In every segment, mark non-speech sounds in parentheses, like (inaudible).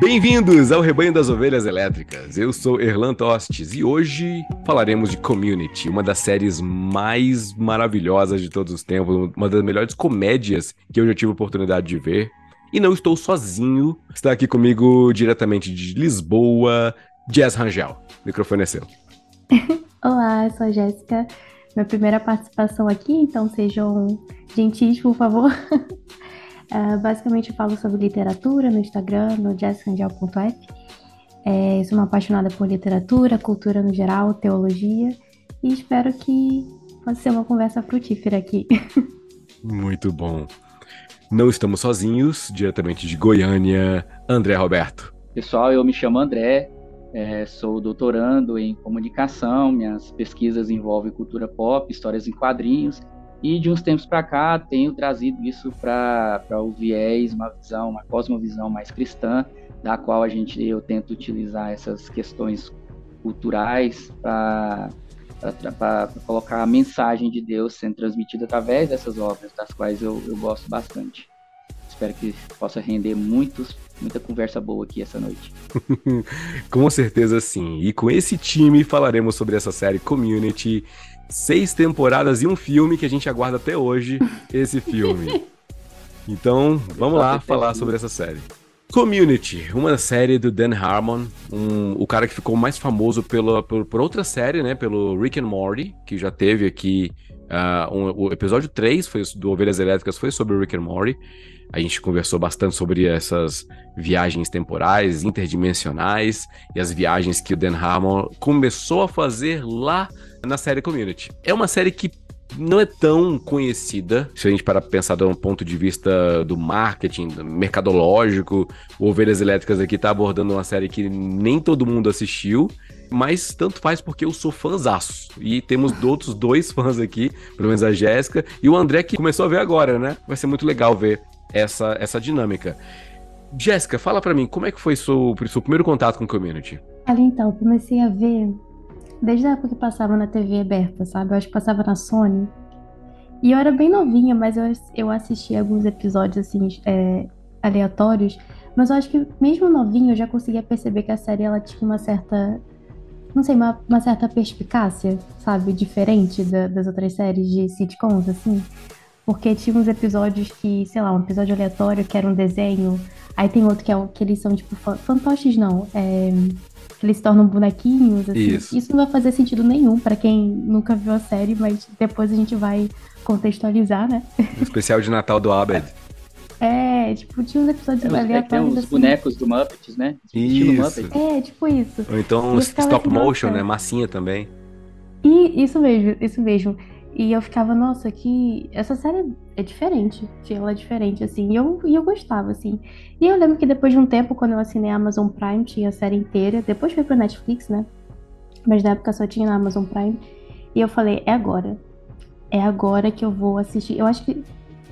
Bem-vindos ao Rebanho das Ovelhas Elétricas. Eu sou Erlan Tostes e hoje falaremos de Community, uma das séries mais maravilhosas de todos os tempos, uma das melhores comédias que eu já tive a oportunidade de ver. E não estou sozinho, está aqui comigo diretamente de Lisboa, Jess Rangel. O microfone é seu. (laughs) Olá, eu sou a Jéssica. Minha primeira participação aqui, então sejam gentis, por favor. Uh, (laughs) basicamente eu falo sobre literatura no Instagram, no jazzrangel.f. É, sou uma apaixonada por literatura, cultura no geral, teologia e espero que possa ser uma conversa frutífera aqui. (laughs) Muito bom. Não estamos sozinhos, diretamente de Goiânia, André Roberto. Pessoal, eu me chamo André, é, sou doutorando em comunicação, minhas pesquisas envolvem cultura pop, histórias em quadrinhos e de uns tempos para cá tenho trazido isso para o viés, uma visão, uma cosmovisão mais cristã, da qual a gente eu tento utilizar essas questões culturais para colocar a mensagem de Deus sendo transmitida através dessas obras, das quais eu, eu gosto bastante. Espero que possa render muitos, muita conversa boa aqui essa noite. (laughs) com certeza sim. E com esse time falaremos sobre essa série Community seis temporadas e um filme que a gente aguarda até hoje esse filme. (laughs) Então, vamos lá falar sobre essa série. Community, uma série do Dan Harmon, um, o cara que ficou mais famoso pela, por, por, outra série, né? Pelo Rick and Morty, que já teve aqui. Uh, um, o episódio 3 foi, do Ovelhas Elétricas foi sobre o Rick and Morty. A gente conversou bastante sobre essas viagens temporais, interdimensionais e as viagens que o Dan Harmon começou a fazer lá na série Community. É uma série que não é tão conhecida, se a gente para pensar de um ponto de vista do marketing, mercadológico. O Ovelhas Elétricas aqui tá abordando uma série que nem todo mundo assistiu, mas tanto faz porque eu sou fãzaço. E temos outros dois fãs aqui, pelo menos a Jéssica, e o André que começou a ver agora, né? Vai ser muito legal ver essa, essa dinâmica. Jéssica, fala para mim, como é que foi seu, seu primeiro contato com o Community? Ali então, comecei a ver desde a época que passava na TV aberta, sabe? Eu acho que passava na Sony. E eu era bem novinha, mas eu, eu assisti alguns episódios, assim, é, aleatórios. Mas eu acho que mesmo novinha eu já conseguia perceber que a série, ela tinha uma certa... Não sei, uma, uma certa perspicácia, sabe? Diferente da, das outras séries de sitcoms, assim. Porque tinha uns episódios que, sei lá, um episódio aleatório que era um desenho. Aí tem outro que, é, que eles são, tipo, fantoches, não. É que eles se tornam bonequinhos. Assim. Isso. Isso não vai fazer sentido nenhum para quem nunca viu a série, mas depois a gente vai contextualizar, né? O especial de Natal do Abed. É, tipo, tinha uns episódios é, aleatórios. Tem uns assim. bonecos do Muppets, né? Isso. É, tipo isso. Ou então stop assim, motion, né? Massinha também. E isso mesmo, isso mesmo. E eu ficava, nossa, que essa série é diferente. Ela é diferente, assim. E eu, e eu gostava, assim. E eu lembro que depois de um tempo, quando eu assinei a Amazon Prime, tinha a série inteira. Depois foi pro Netflix, né? Mas na época só tinha na Amazon Prime. E eu falei, é agora. É agora que eu vou assistir. Eu acho que.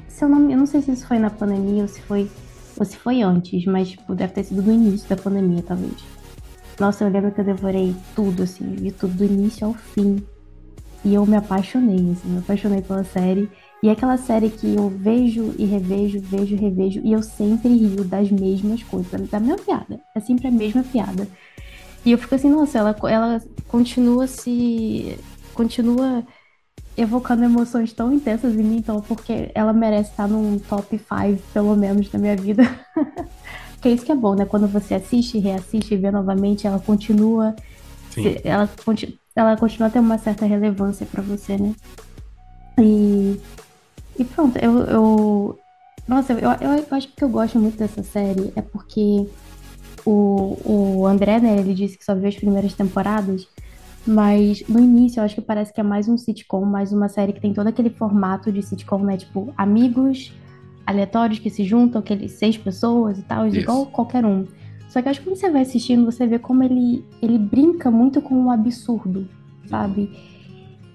Se eu não, eu não sei se isso foi na pandemia ou se foi. Ou se foi antes, mas tipo, deve ter sido no início da pandemia, talvez. Nossa, eu lembro que eu devorei tudo, assim, vi tudo do início ao fim. E eu me apaixonei, assim, me apaixonei pela série. E é aquela série que eu vejo e revejo, vejo e revejo, e eu sempre rio das mesmas coisas, da mesma piada. É sempre a mesma piada. E eu fico assim, nossa, ela, ela continua se. continua evocando emoções tão intensas em mim, então, porque ela merece estar num top 5, pelo menos, da minha vida. (laughs) porque é isso que é bom, né? Quando você assiste, reassiste e vê novamente, ela continua. Ela continua ela continua ter uma certa relevância para você, né? E, e pronto, eu, eu nossa, eu, eu, acho que eu gosto muito dessa série é porque o, o André, né, ele disse que só viu as primeiras temporadas, mas no início eu acho que parece que é mais um sitcom, mais uma série que tem todo aquele formato de sitcom, né? Tipo, amigos aleatórios que se juntam, aqueles seis pessoas e tal, Isso. igual qualquer um. Só que acho que quando você vai assistindo, você vê como ele, ele brinca muito com o absurdo, sabe?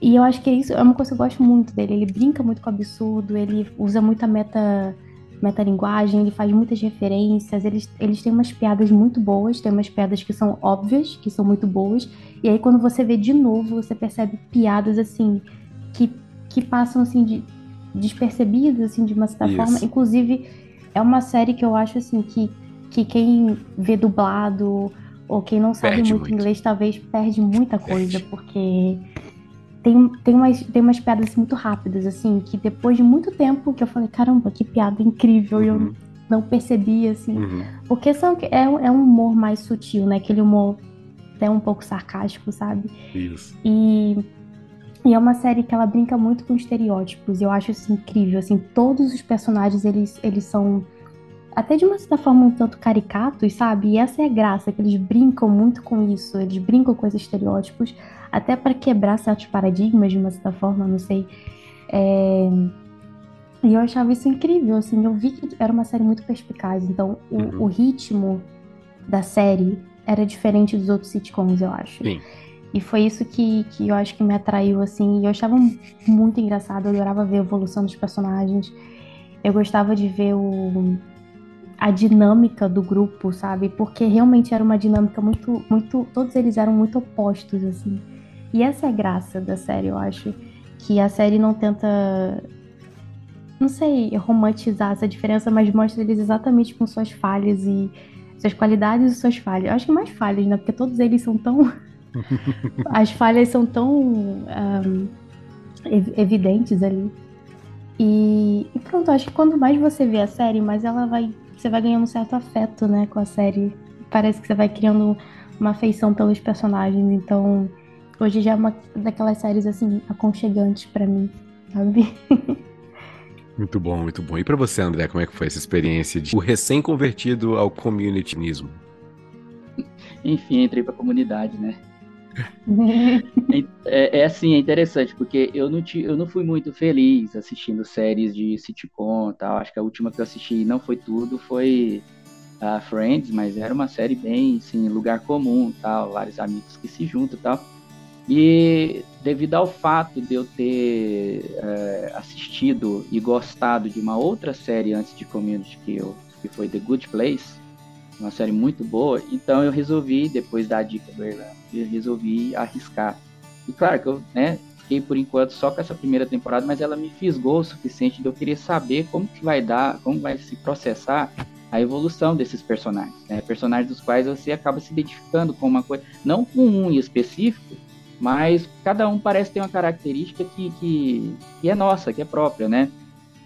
E eu acho que é isso, é uma coisa que eu gosto muito dele. Ele brinca muito com o absurdo, ele usa muita meta, metalinguagem, ele faz muitas referências, eles, eles têm umas piadas muito boas, tem umas piadas que são óbvias, que são muito boas, e aí quando você vê de novo, você percebe piadas assim que, que passam assim de despercebidas assim de uma certa Isso. forma. Inclusive, é uma série que eu acho assim que, que quem vê dublado ou quem não sabe muito, muito, inglês talvez perde muita coisa, perde. porque tem, tem, umas, tem umas piadas assim, muito rápidas, assim, que depois de muito tempo que eu falei, caramba, que piada incrível, uhum. e eu uhum. não percebi, assim. Uhum. Porque são, é, é um humor mais sutil, né? Aquele humor até um pouco sarcástico, sabe? Isso. E, e é uma série que ela brinca muito com estereótipos, eu acho isso incrível, assim, todos os personagens, eles, eles são até de uma certa forma um tanto caricatos, sabe? E essa é a graça, que eles brincam muito com isso, eles brincam com esses estereótipos, até para quebrar certos paradigmas de uma certa forma, não sei. É... E eu achava isso incrível, assim, eu vi que era uma série muito perspicaz, então o, uhum. o ritmo da série era diferente dos outros sitcoms, eu acho. Sim. E foi isso que, que eu acho que me atraiu, assim, e eu achava muito engraçado, eu adorava ver a evolução dos personagens, eu gostava de ver o a dinâmica do grupo, sabe? Porque realmente era uma dinâmica muito, muito, todos eles eram muito opostos, assim. E essa é a graça da série, eu acho, que a série não tenta, não sei, romantizar essa diferença, mas mostra eles exatamente com suas falhas e suas qualidades e suas falhas. Eu acho que mais falhas, né? Porque todos eles são tão, (laughs) as falhas são tão um, evidentes ali. E, e, pronto, acho que quanto mais você vê a série, mais ela vai você vai ganhando um certo afeto, né, com a série. Parece que você vai criando uma afeição pelos personagens. Então, hoje já é uma daquelas séries assim aconchegantes para mim, sabe? (laughs) Muito bom, muito bom. E para você, André, como é que foi essa experiência de o recém-convertido ao communityismo? Enfim, entrei para a comunidade, né? (laughs) é, é, assim, é interessante, porque eu não, te, eu não fui muito feliz assistindo séries de sitcom tal. Acho que a última que eu assisti não foi tudo, foi a uh, Friends, mas era uma série bem, assim, lugar comum tal, vários amigos que se juntam tal. E devido ao fato de eu ter uh, assistido e gostado de uma outra série antes de Community, que, eu, que foi The Good Place, uma série muito boa. Então eu resolvi, depois da dica do Erlan, eu resolvi arriscar. E claro que eu né, fiquei por enquanto só com essa primeira temporada, mas ela me fisgou o suficiente de eu querer saber como que vai dar, como vai se processar a evolução desses personagens. Né? Personagens dos quais você acaba se identificando com uma coisa, não com um em específico, mas cada um parece ter uma característica que, que, que é nossa, que é própria, né?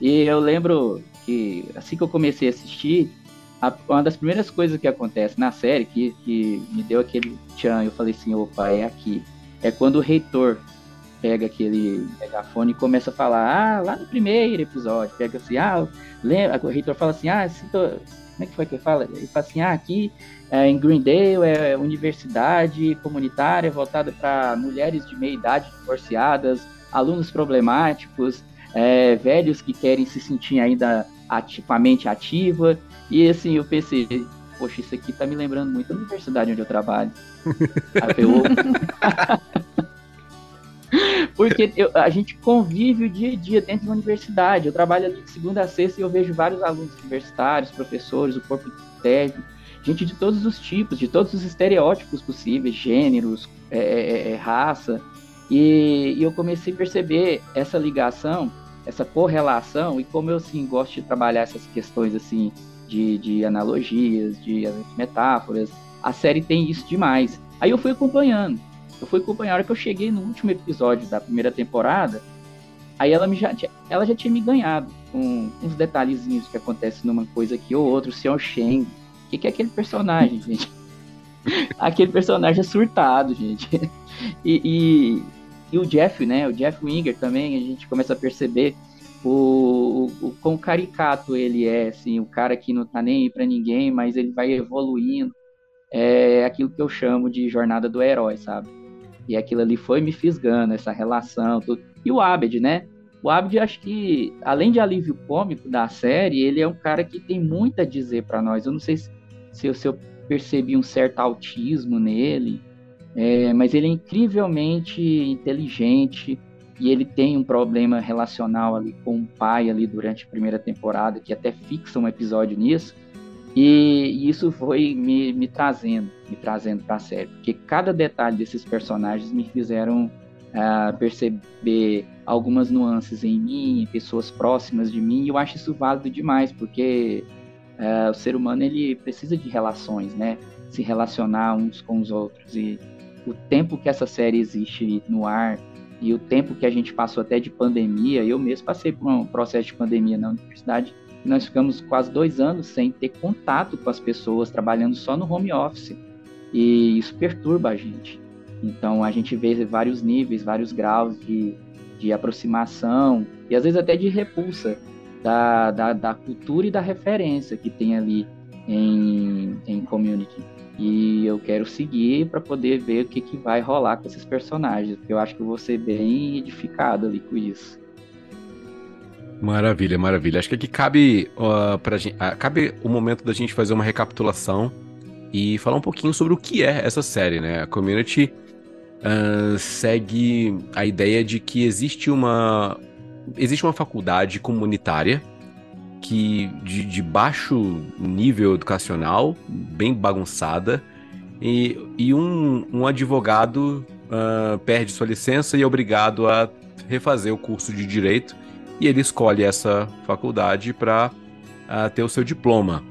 E eu lembro que assim que eu comecei a assistir, a, uma das primeiras coisas que acontece na série, que, que me deu aquele tchan, eu falei assim, opa, é aqui. É quando o reitor pega aquele megafone e começa a falar, ah, lá no primeiro episódio, pega assim, ah, lembra, o reitor fala assim, ah, sinto, como é que foi que ele fala? Ele fala assim, ah, aqui é, em Greendale é universidade comunitária voltada para mulheres de meia idade divorciadas, alunos problemáticos, é, velhos que querem se sentir ainda ativamente ativa. E assim, eu pensei, poxa, isso aqui tá me lembrando muito da universidade onde eu trabalho. (laughs) (laughs) Porque eu, a gente convive o dia a dia dentro da universidade. Eu trabalho ali de segunda a sexta e eu vejo vários alunos universitários, professores, o corpo técnico, gente de todos os tipos, de todos os estereótipos possíveis, gêneros, é, é, é raça. E, e, eu comecei a perceber essa ligação essa correlação e como eu assim gosto de trabalhar essas questões assim de, de analogias, de metáforas, a série tem isso demais. Aí eu fui acompanhando. Eu fui acompanhar a hora que eu cheguei no último episódio da primeira temporada. Aí ela, me já, ela já tinha me ganhado com uns detalhezinhos que acontecem numa coisa aqui ou outra. O Sr. Shen. O que, que é aquele personagem, (laughs) gente? aquele personagem é surtado, gente. E, e, e o Jeff, né? O Jeff Winger também, a gente começa a perceber o, o, o quão caricato ele é, assim, o cara que não tá nem aí pra ninguém, mas ele vai evoluindo. É aquilo que eu chamo de jornada do herói, sabe? E aquilo ali foi me fisgando, essa relação, tudo. E o Abed, né? O Abed, acho que, além de alívio cômico da série, ele é um cara que tem muito a dizer para nós. Eu não sei se, se, se eu percebi um certo autismo nele, é, mas ele é incrivelmente inteligente, e ele tem um problema relacional ali com o pai ali durante a primeira temporada, que até fixa um episódio nisso. E, isso foi me, me trazendo, me trazendo para a série, porque cada detalhe desses personagens me fizeram uh, perceber algumas nuances em mim, em pessoas próximas de mim, e eu acho isso válido demais, porque uh, o ser humano ele precisa de relações, né? Se relacionar uns com os outros e o tempo que essa série existe no ar e o tempo que a gente passou até de pandemia, eu mesmo passei por um processo de pandemia na universidade, nós ficamos quase dois anos sem ter contato com as pessoas, trabalhando só no home office, e isso perturba a gente. Então a gente vê vários níveis, vários graus de, de aproximação e às vezes até de repulsa da, da, da cultura e da referência que tem ali em, em community. E eu quero seguir para poder ver o que, que vai rolar com esses personagens. Eu acho que eu vou ser bem edificado ali com isso. Maravilha, maravilha. Acho que aqui cabe, uh, pra gente, uh, cabe o momento da gente fazer uma recapitulação e falar um pouquinho sobre o que é essa série, né? A Community uh, segue a ideia de que existe uma existe uma faculdade comunitária que de, de baixo nível educacional, bem bagunçada, e, e um, um advogado uh, perde sua licença e é obrigado a refazer o curso de direito, e ele escolhe essa faculdade para uh, ter o seu diploma.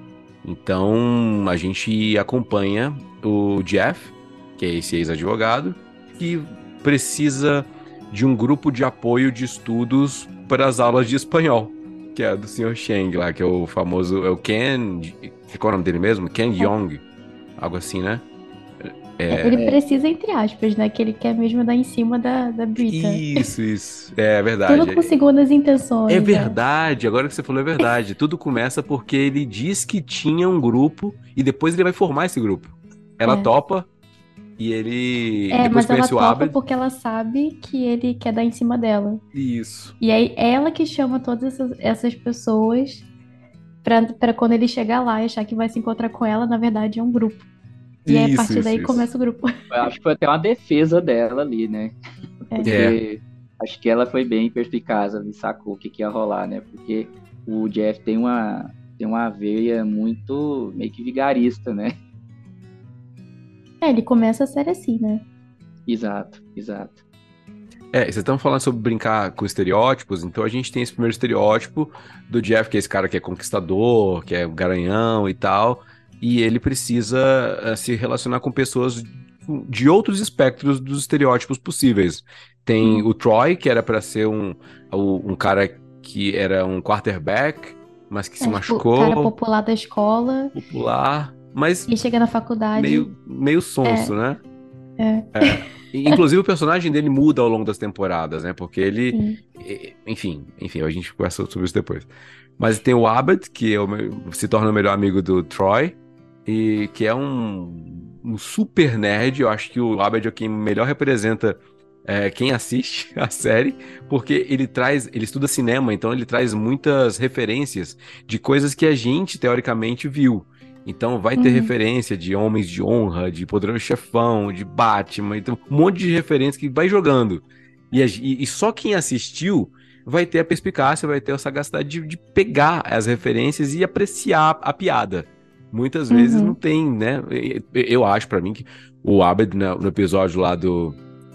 Então a gente acompanha o Jeff, que é esse ex-advogado, que precisa de um grupo de apoio de estudos para as aulas de espanhol que é do Sr. Shang lá, que é o famoso. É o Ken. Qual é o nome dele mesmo? Ken. Young. Algo assim, né? É... Ele precisa, entre aspas, né? Que ele quer mesmo dar em cima da, da Brita. Isso, isso. É verdade. Tudo com segundas intenções. É né? verdade, agora que você falou é verdade. Tudo começa porque ele diz que tinha um grupo e depois ele vai formar esse grupo. Ela é. topa, e ele. É, mas ela topa Abed. porque ela sabe que ele quer dar em cima dela. Isso. E aí ela que chama todas essas, essas pessoas pra, pra quando ele chegar lá e achar que vai se encontrar com ela, na verdade é um grupo. E isso, aí a partir isso, daí isso. começa o grupo. Eu acho que foi até uma defesa dela ali, né? É. Porque é. acho que ela foi bem perspicaz, me sacou o que, que ia rolar, né? Porque o Jeff tem uma, tem uma veia muito meio que vigarista, né? É, ele começa a série assim, né? Exato, exato. É, vocês estão falando sobre brincar com estereótipos, então a gente tem esse primeiro estereótipo do Jeff, que é esse cara que é conquistador, que é garanhão e tal, e ele precisa uh, se relacionar com pessoas de outros espectros dos estereótipos possíveis. Tem hum. o Troy, que era para ser um, um cara que era um quarterback, mas que é, se tipo, machucou. O cara popular da escola. Popular. Mas. E chega na faculdade. Meio, meio sonso, é. né? É. é. Inclusive o personagem dele muda ao longo das temporadas, né? Porque ele. Sim. Enfim, enfim, a gente conversa sobre isso depois. Mas tem o Abed, que é o, se torna o melhor amigo do Troy, e que é um, um super nerd. Eu acho que o Abed é quem melhor representa é, quem assiste (laughs) a série, porque ele traz, ele estuda cinema, então ele traz muitas referências de coisas que a gente teoricamente viu. Então vai ter uhum. referência de Homens de Honra, de Poderoso Chefão, de Batman, então um monte de referências que vai jogando. E, e, e, só quem assistiu vai ter a perspicácia, vai ter a sagacidade de, de pegar as referências e apreciar a piada. Muitas vezes uhum. não tem, né? Eu acho para mim que o Abed, no, episódio lá do,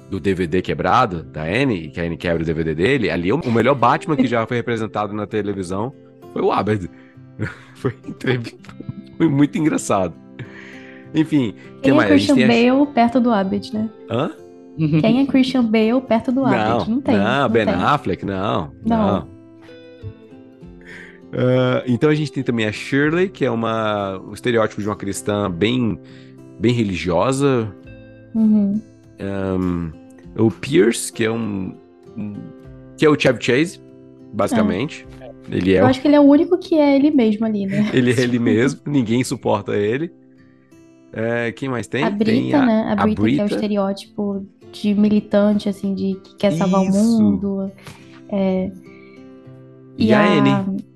do DVD quebrado, da Anne, que a Anne quebra o DVD dele, ali o melhor Batman que já foi representado na televisão foi o Abed. (laughs) foi foi muito engraçado. Enfim, quem é mais? é Christian Bale perto do Abed, né? Hã? Quem é Christian Bale perto do Abed? Não tem. Não, não Ben tem. Affleck, não. Não. não. Uh, então a gente tem também a Shirley, que é uma, um estereótipo de uma cristã bem, bem religiosa. Uhum. Um, o Pierce, que é um, um, que é o Chevy Chase, basicamente. É. Ele é Eu o... acho que ele é o único que é ele mesmo ali, né? (laughs) ele é ele (laughs) mesmo, ninguém suporta ele. É, quem mais tem? A Brita, tem a, né? A Brita, a Brita, que é o estereótipo de militante, assim, de que quer salvar Isso. o mundo. É... E, e a, a Anne.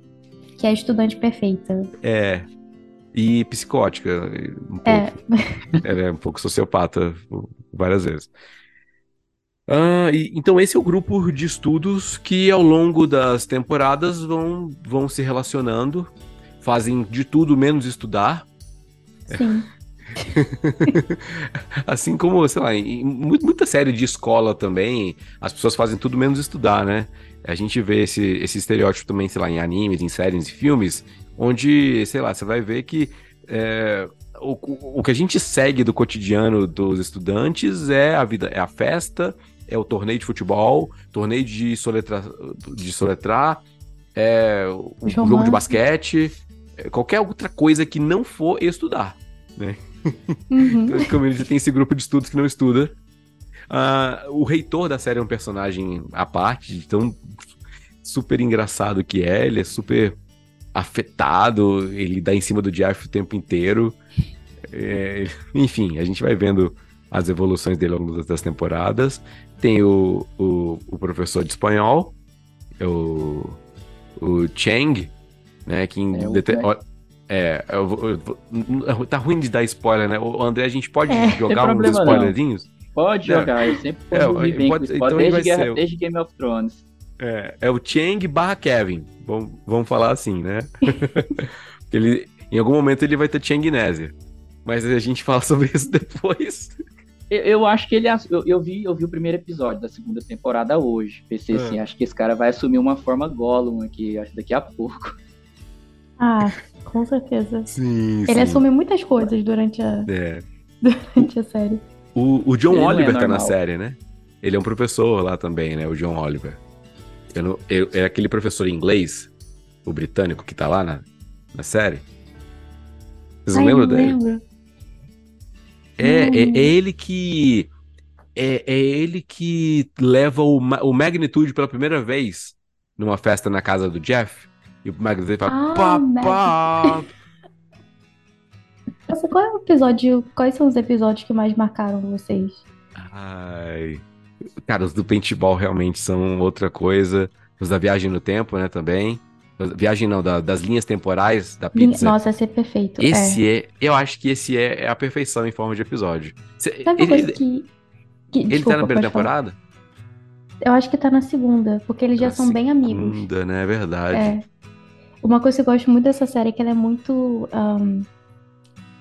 Que é a estudante perfeita. É. E psicótica, um é. pouco. É. Ela é um pouco sociopata várias vezes. Ah, e, então esse é o grupo de estudos que ao longo das temporadas vão, vão se relacionando, fazem de tudo menos estudar. Sim. (laughs) assim como, sei lá, em muita série de escola também, as pessoas fazem tudo menos estudar, né? A gente vê esse, esse estereótipo também, sei lá, em animes, em séries e filmes, onde, sei lá, você vai ver que é, o, o que a gente segue do cotidiano dos estudantes é a vida, é a festa, é o torneio de futebol, torneio de soletrar, de soletrar é o jogo de basquete, é, qualquer outra coisa que não for estudar, né? Uhum. então, como ele tem esse grupo de estudos que não estuda. Uh, o reitor da série é um personagem à parte, tão super engraçado que é, ele é super afetado, ele dá em cima do Jeff o tempo inteiro. É, enfim, a gente vai vendo as evoluções dele ao longo das temporadas. Tem o, o, o professor de espanhol, o, o Cheng, né? Que em é, é, eu, eu, eu, tá ruim de dar spoiler, né? O André, a gente pode é, jogar uns spoilerzinhos? Pode jogar, eu sempre é, bem pode, com então desde, Guerra, desde Game of Thrones. É, é o Cheng barra Kevin, vamos, vamos falar assim, né? (laughs) ele, em algum momento ele vai ter Chengnésia, mas a gente fala sobre isso depois. Eu, eu acho que ele. Eu, eu, vi, eu vi o primeiro episódio da segunda temporada hoje. Pensei assim, acho que esse cara vai assumir uma forma Gollum aqui, acho daqui a pouco. Ah, com certeza. Sim, Ele sim. assume muitas coisas durante a, é. (laughs) durante a série. O, o John Ele é Oliver é tá na série, né? Ele é um professor lá também, né? O John Oliver. Eu não, eu, é aquele professor inglês, o britânico, que tá lá na, na série. Vocês não Ai, lembram dele? Lembro. É, é, é, ele que. É, é ele que leva o, o Magnitude pela primeira vez numa festa na casa do Jeff. E o Magnus fala, ah, papá! (laughs) Nossa, qual é o episódio? Quais são os episódios que mais marcaram vocês? Ai. Cara, os do paintball realmente são outra coisa. Os da viagem no tempo, né, também. Viagem não, da, das linhas temporais da pizza. Nossa, esse é perfeito. Esse é. é. eu acho que esse é, é, a perfeição em forma de episódio. Cê, Sabe ele, que, que, ele desculpa, tá na primeira temporada? Falar. Eu acho que tá na segunda, porque eles já na são segunda, bem amigos. Segunda, né? É verdade. É. Uma coisa que eu gosto muito dessa série é que ela é muito. Um,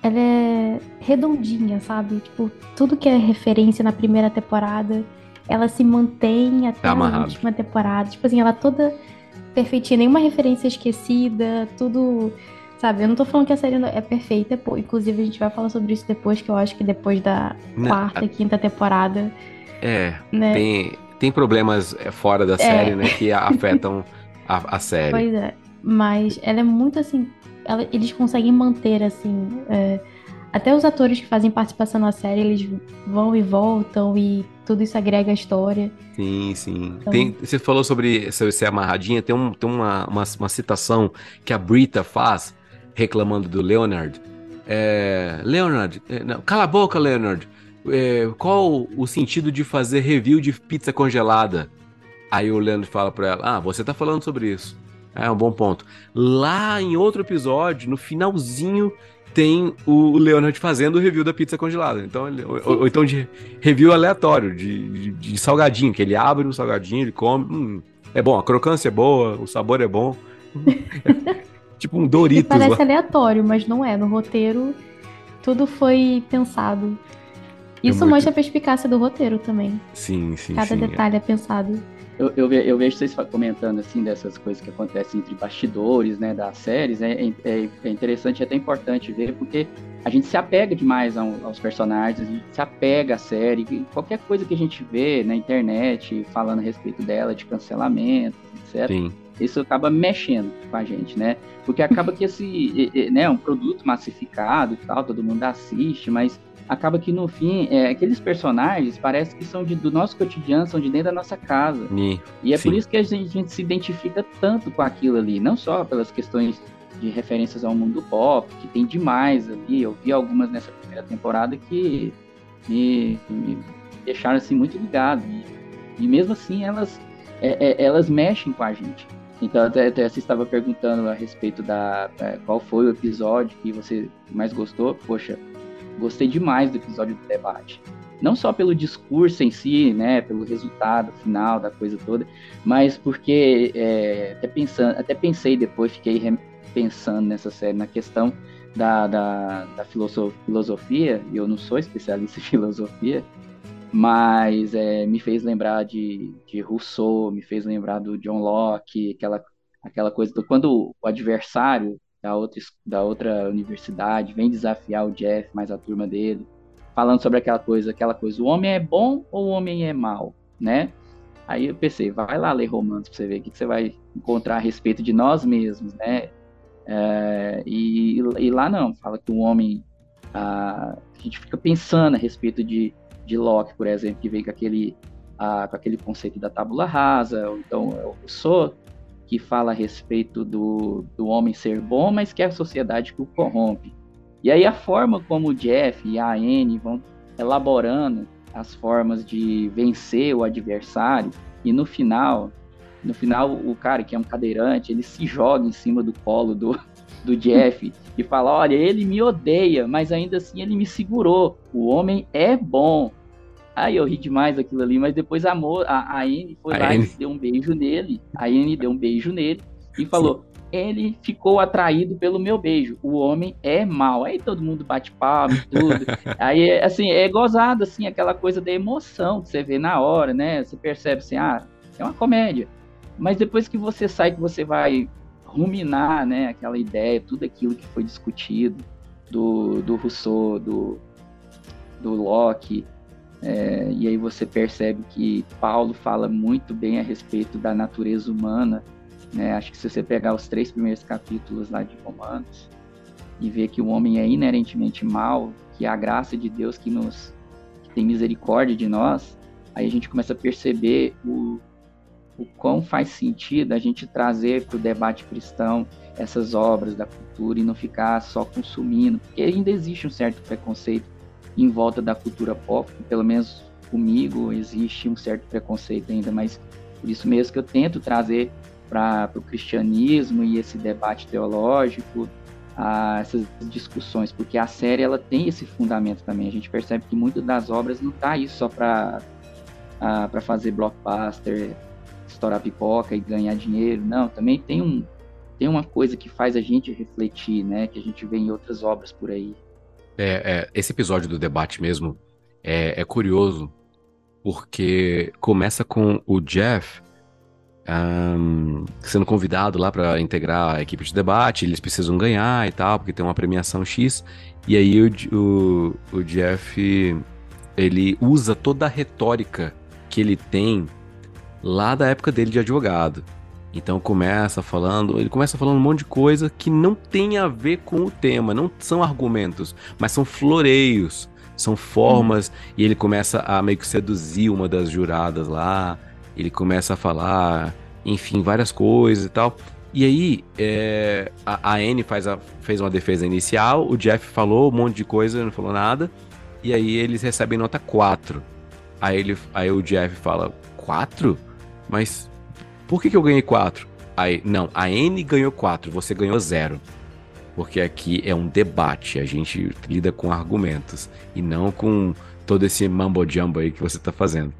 ela é redondinha, sabe? Tipo, tudo que é referência na primeira temporada, ela se mantém até tá a última temporada. Tipo assim, ela é toda perfeitinha, nenhuma referência esquecida, tudo. Sabe, eu não tô falando que a série é perfeita, pô, inclusive a gente vai falar sobre isso depois, que eu acho que depois da não, quarta, a... quinta temporada. É, né? tem, tem problemas é, fora da é. série, né, que (laughs) afetam a, a série. Pois é. Mas ela é muito assim. Ela, eles conseguem manter, assim. É, até os atores que fazem participação na série, eles vão e voltam e tudo isso agrega a história. Sim, sim. Então... Tem, você falou sobre, sobre ser amarradinha, tem, um, tem uma, uma, uma, citação que a Brita faz, reclamando do Leonard. É, Leonard, é, não, cala a boca, Leonard. É, qual o sentido de fazer review de pizza congelada? Aí o Leonard fala pra ela: Ah, você tá falando sobre isso. É um bom ponto. Lá em outro episódio, no finalzinho, tem o Leonard fazendo o review da pizza congelada. Então, ele, ou, ou, então de review aleatório, de, de, de, salgadinho, que ele abre o salgadinho, ele come. Hum, é bom, a crocância é boa, o sabor é bom. (laughs) tipo um Doritos. parece lá. aleatório, mas não é. No roteiro, tudo foi pensado. É Isso é muito... mostra a perspicácia do roteiro também. Sim, sim. Cada sim, detalhe é, é pensado. Eu, eu, eu, vejo vocês comentando assim dessas coisas que acontecem entre bastidores, né, das séries. É, é, é interessante, é até importante ver, porque a gente se apega demais aos personagens, a gente se apega à série. Qualquer coisa que a gente vê na internet falando a respeito dela, de cancelamento, etc. Sim. Isso acaba mexendo com a gente, né? Porque acaba que esse, né, um produto massificado e tal, todo mundo assiste, mas acaba que no fim, é, aqueles personagens parece que são de, do nosso cotidiano, são de dentro da nossa casa. E, e é sim. por isso que a gente, a gente, se identifica tanto com aquilo ali, não só pelas questões de referências ao mundo pop, que tem demais ali. Eu vi algumas nessa primeira temporada que me, me deixaram assim muito ligado. E, e mesmo assim elas, é, é, elas mexem com a gente. Então até, até você estava perguntando a respeito da é, qual foi o episódio que você mais gostou. Poxa, Gostei demais do episódio do debate. não só pelo discurso em si, né, pelo resultado final da coisa toda, mas porque é, até pensando, até pensei depois, fiquei pensando nessa série na questão da, da, da filosofia, e eu não sou especialista (laughs) em filosofia, mas é, me fez lembrar de, de Rousseau, me fez lembrar do John Locke, aquela, aquela coisa do quando o adversário da outra, da outra universidade vem desafiar o Jeff, mais a turma dele, falando sobre aquela coisa, aquela coisa, o homem é bom ou o homem é mal, né? Aí eu pensei, vai lá ler Romanos para você ver o que você vai encontrar a respeito de nós mesmos, né? É, e, e, lá não, fala que o homem, a, a gente fica pensando a respeito de de Locke, por exemplo, que vem com aquele, a, com aquele conceito da tábula rasa, ou então o Rousseau, que fala a respeito do, do homem ser bom, mas que é a sociedade que o corrompe. E aí a forma como o Jeff e a Anne vão elaborando as formas de vencer o adversário, e no final, no final o cara que é um cadeirante, ele se joga em cima do colo do, do Jeff e fala: Olha, ele me odeia, mas ainda assim ele me segurou. O homem é bom. Aí eu ri demais aquilo ali, mas depois a, Mo, a, a Anne foi a lá Anne. e deu um beijo nele. A Anne deu um beijo nele e falou: Sim. Ele ficou atraído pelo meu beijo. O homem é mal. Aí todo mundo bate palma e tudo. (laughs) Aí, assim, é gozado, assim, aquela coisa da emoção que você vê na hora, né? Você percebe assim, ah, é uma comédia. Mas depois que você sai, que você vai ruminar, né, aquela ideia, tudo aquilo que foi discutido do, do Rousseau, do, do Locke, é, e aí você percebe que Paulo fala muito bem a respeito da natureza humana, né? Acho que se você pegar os três primeiros capítulos lá de Romanos e ver que o homem é inerentemente mal, que é a graça de Deus que nos que tem misericórdia de nós, aí a gente começa a perceber o, o quão faz sentido a gente trazer para o debate cristão essas obras da cultura e não ficar só consumindo, porque ainda existe um certo preconceito em volta da cultura pop, pelo menos comigo existe um certo preconceito ainda, mas por isso mesmo que eu tento trazer para o cristianismo e esse debate teológico, a, essas discussões, porque a série ela tem esse fundamento também. A gente percebe que muitas das obras não tá aí só para para fazer blockbuster, estourar pipoca e ganhar dinheiro. Não, também tem um tem uma coisa que faz a gente refletir, né? Que a gente vê em outras obras por aí. É, é esse episódio do debate mesmo é, é curioso porque começa com o Jeff um, sendo convidado lá para integrar a equipe de debate. Eles precisam ganhar e tal, porque tem uma premiação X. E aí o, o, o Jeff ele usa toda a retórica que ele tem lá da época dele de advogado. Então começa falando, ele começa falando um monte de coisa que não tem a ver com o tema, não são argumentos, mas são floreios, são formas, e ele começa a meio que seduzir uma das juradas lá, ele começa a falar, enfim, várias coisas e tal. E aí, é, a, a Anne faz a, fez uma defesa inicial, o Jeff falou um monte de coisa, não falou nada, e aí eles recebem nota 4. Aí, ele, aí o Jeff fala, 4? Mas por que, que eu ganhei 4? Aí, não, a N ganhou 4, você ganhou 0. Porque aqui é um debate, a gente lida com argumentos e não com todo esse mambo jumbo aí que você está fazendo.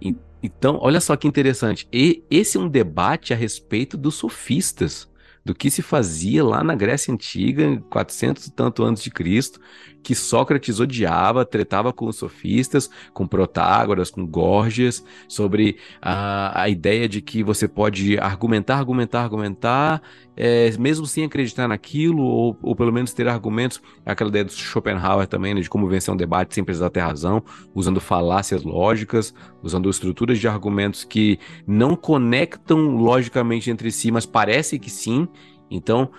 E, então, olha só que interessante. E esse é um debate a respeito dos sofistas do que se fazia lá na Grécia Antiga, 400 e tanto anos de Cristo, que Sócrates odiava, tretava com os sofistas, com Protágoras, com Górgias, sobre a, a ideia de que você pode argumentar, argumentar, argumentar, é, mesmo sem acreditar naquilo, ou, ou, pelo menos ter argumentos, aquela ideia do Schopenhauer também, né, de como vencer um debate sem precisar ter razão, usando falácias lógicas, usando estruturas de argumentos que não conectam logicamente entre si, mas parece que sim. Então,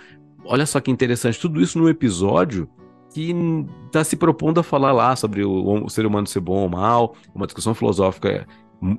olha só que interessante, tudo isso no episódio que está se propondo a falar lá sobre o, o, ser humano ser bom ou mal, uma discussão filosófica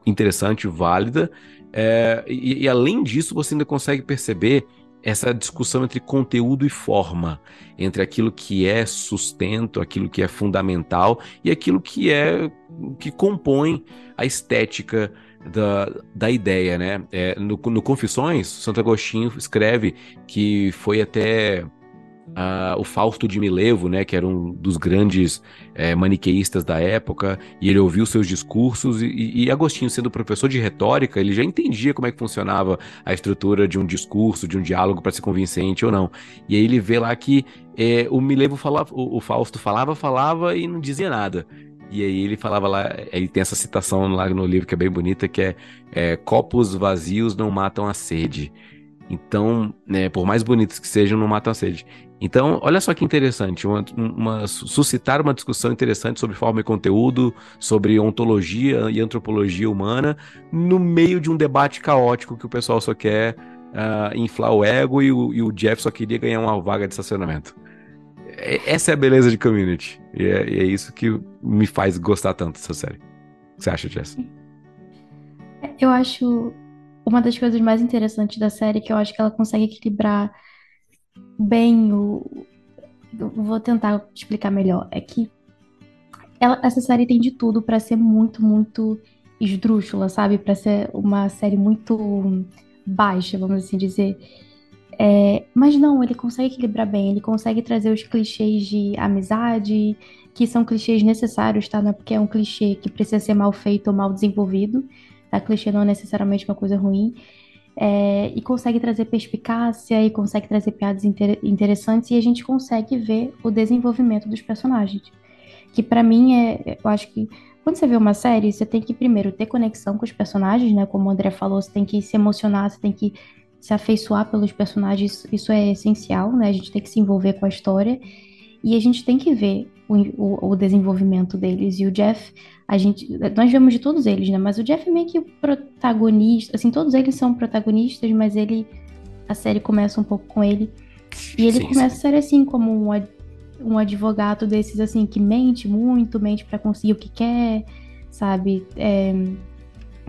interessante, válida, é, e, e, além disso você ainda consegue perceber essa discussão entre conteúdo e forma, entre aquilo que é sustento, aquilo que é fundamental e aquilo que é que compõe a estética da, da ideia, né? É, no, no Confissões, Santo Agostinho escreve que foi até uh, o Fausto de Milevo, né, que era um dos grandes é, maniqueístas da época, e ele ouviu seus discursos, e, e Agostinho, sendo professor de retórica, ele já entendia como é que funcionava a estrutura de um discurso, de um diálogo para ser convincente ou não. E aí ele vê lá que é, o Milevo falava, o, o Fausto falava, falava e não dizia nada. E aí ele falava lá, ele tem essa citação lá no livro que é bem bonita, que é, é copos vazios não matam a sede. Então, né, por mais bonitos que sejam, não matam a sede. Então, olha só que interessante, uma, uma, suscitar uma discussão interessante sobre forma e conteúdo, sobre ontologia e antropologia humana, no meio de um debate caótico que o pessoal só quer uh, inflar o ego e o, e o, Jeff só queria ganhar uma vaga de estacionamento. Essa é a beleza de Community. E é, e é isso que me faz gostar tanto dessa série. O que você acha, Jess? Eu acho uma das coisas mais interessantes da série que eu acho que ela consegue equilibrar bem o. Vou tentar explicar melhor. É que ela, essa série tem de tudo para ser muito, muito esdrúxula, sabe? Para ser uma série muito baixa, vamos assim dizer. É, mas não, ele consegue equilibrar bem, ele consegue trazer os clichês de amizade, que são clichês necessários, tá? Não é porque é um clichê que precisa ser mal feito ou mal desenvolvido, tá? Clichê não é necessariamente uma coisa ruim. É, e consegue trazer perspicácia e consegue trazer piadas inter interessantes e a gente consegue ver o desenvolvimento dos personagens. Que para mim é, eu acho que quando você vê uma série, você tem que primeiro ter conexão com os personagens, né? Como o André falou, você tem que se emocionar, você tem que se afeiçoar pelos personagens, isso é essencial, né? A gente tem que se envolver com a história e a gente tem que ver o, o, desenvolvimento deles. E o Jeff, a gente, nós vemos de todos eles, né? Mas o Jeff é meio que o protagonista, assim, todos eles são protagonistas, mas ele, a série começa um pouco com ele. E ele sim, começa sim. a ser assim, como um, um advogado desses, assim, que mente muito, mente para conseguir o que quer, sabe? É,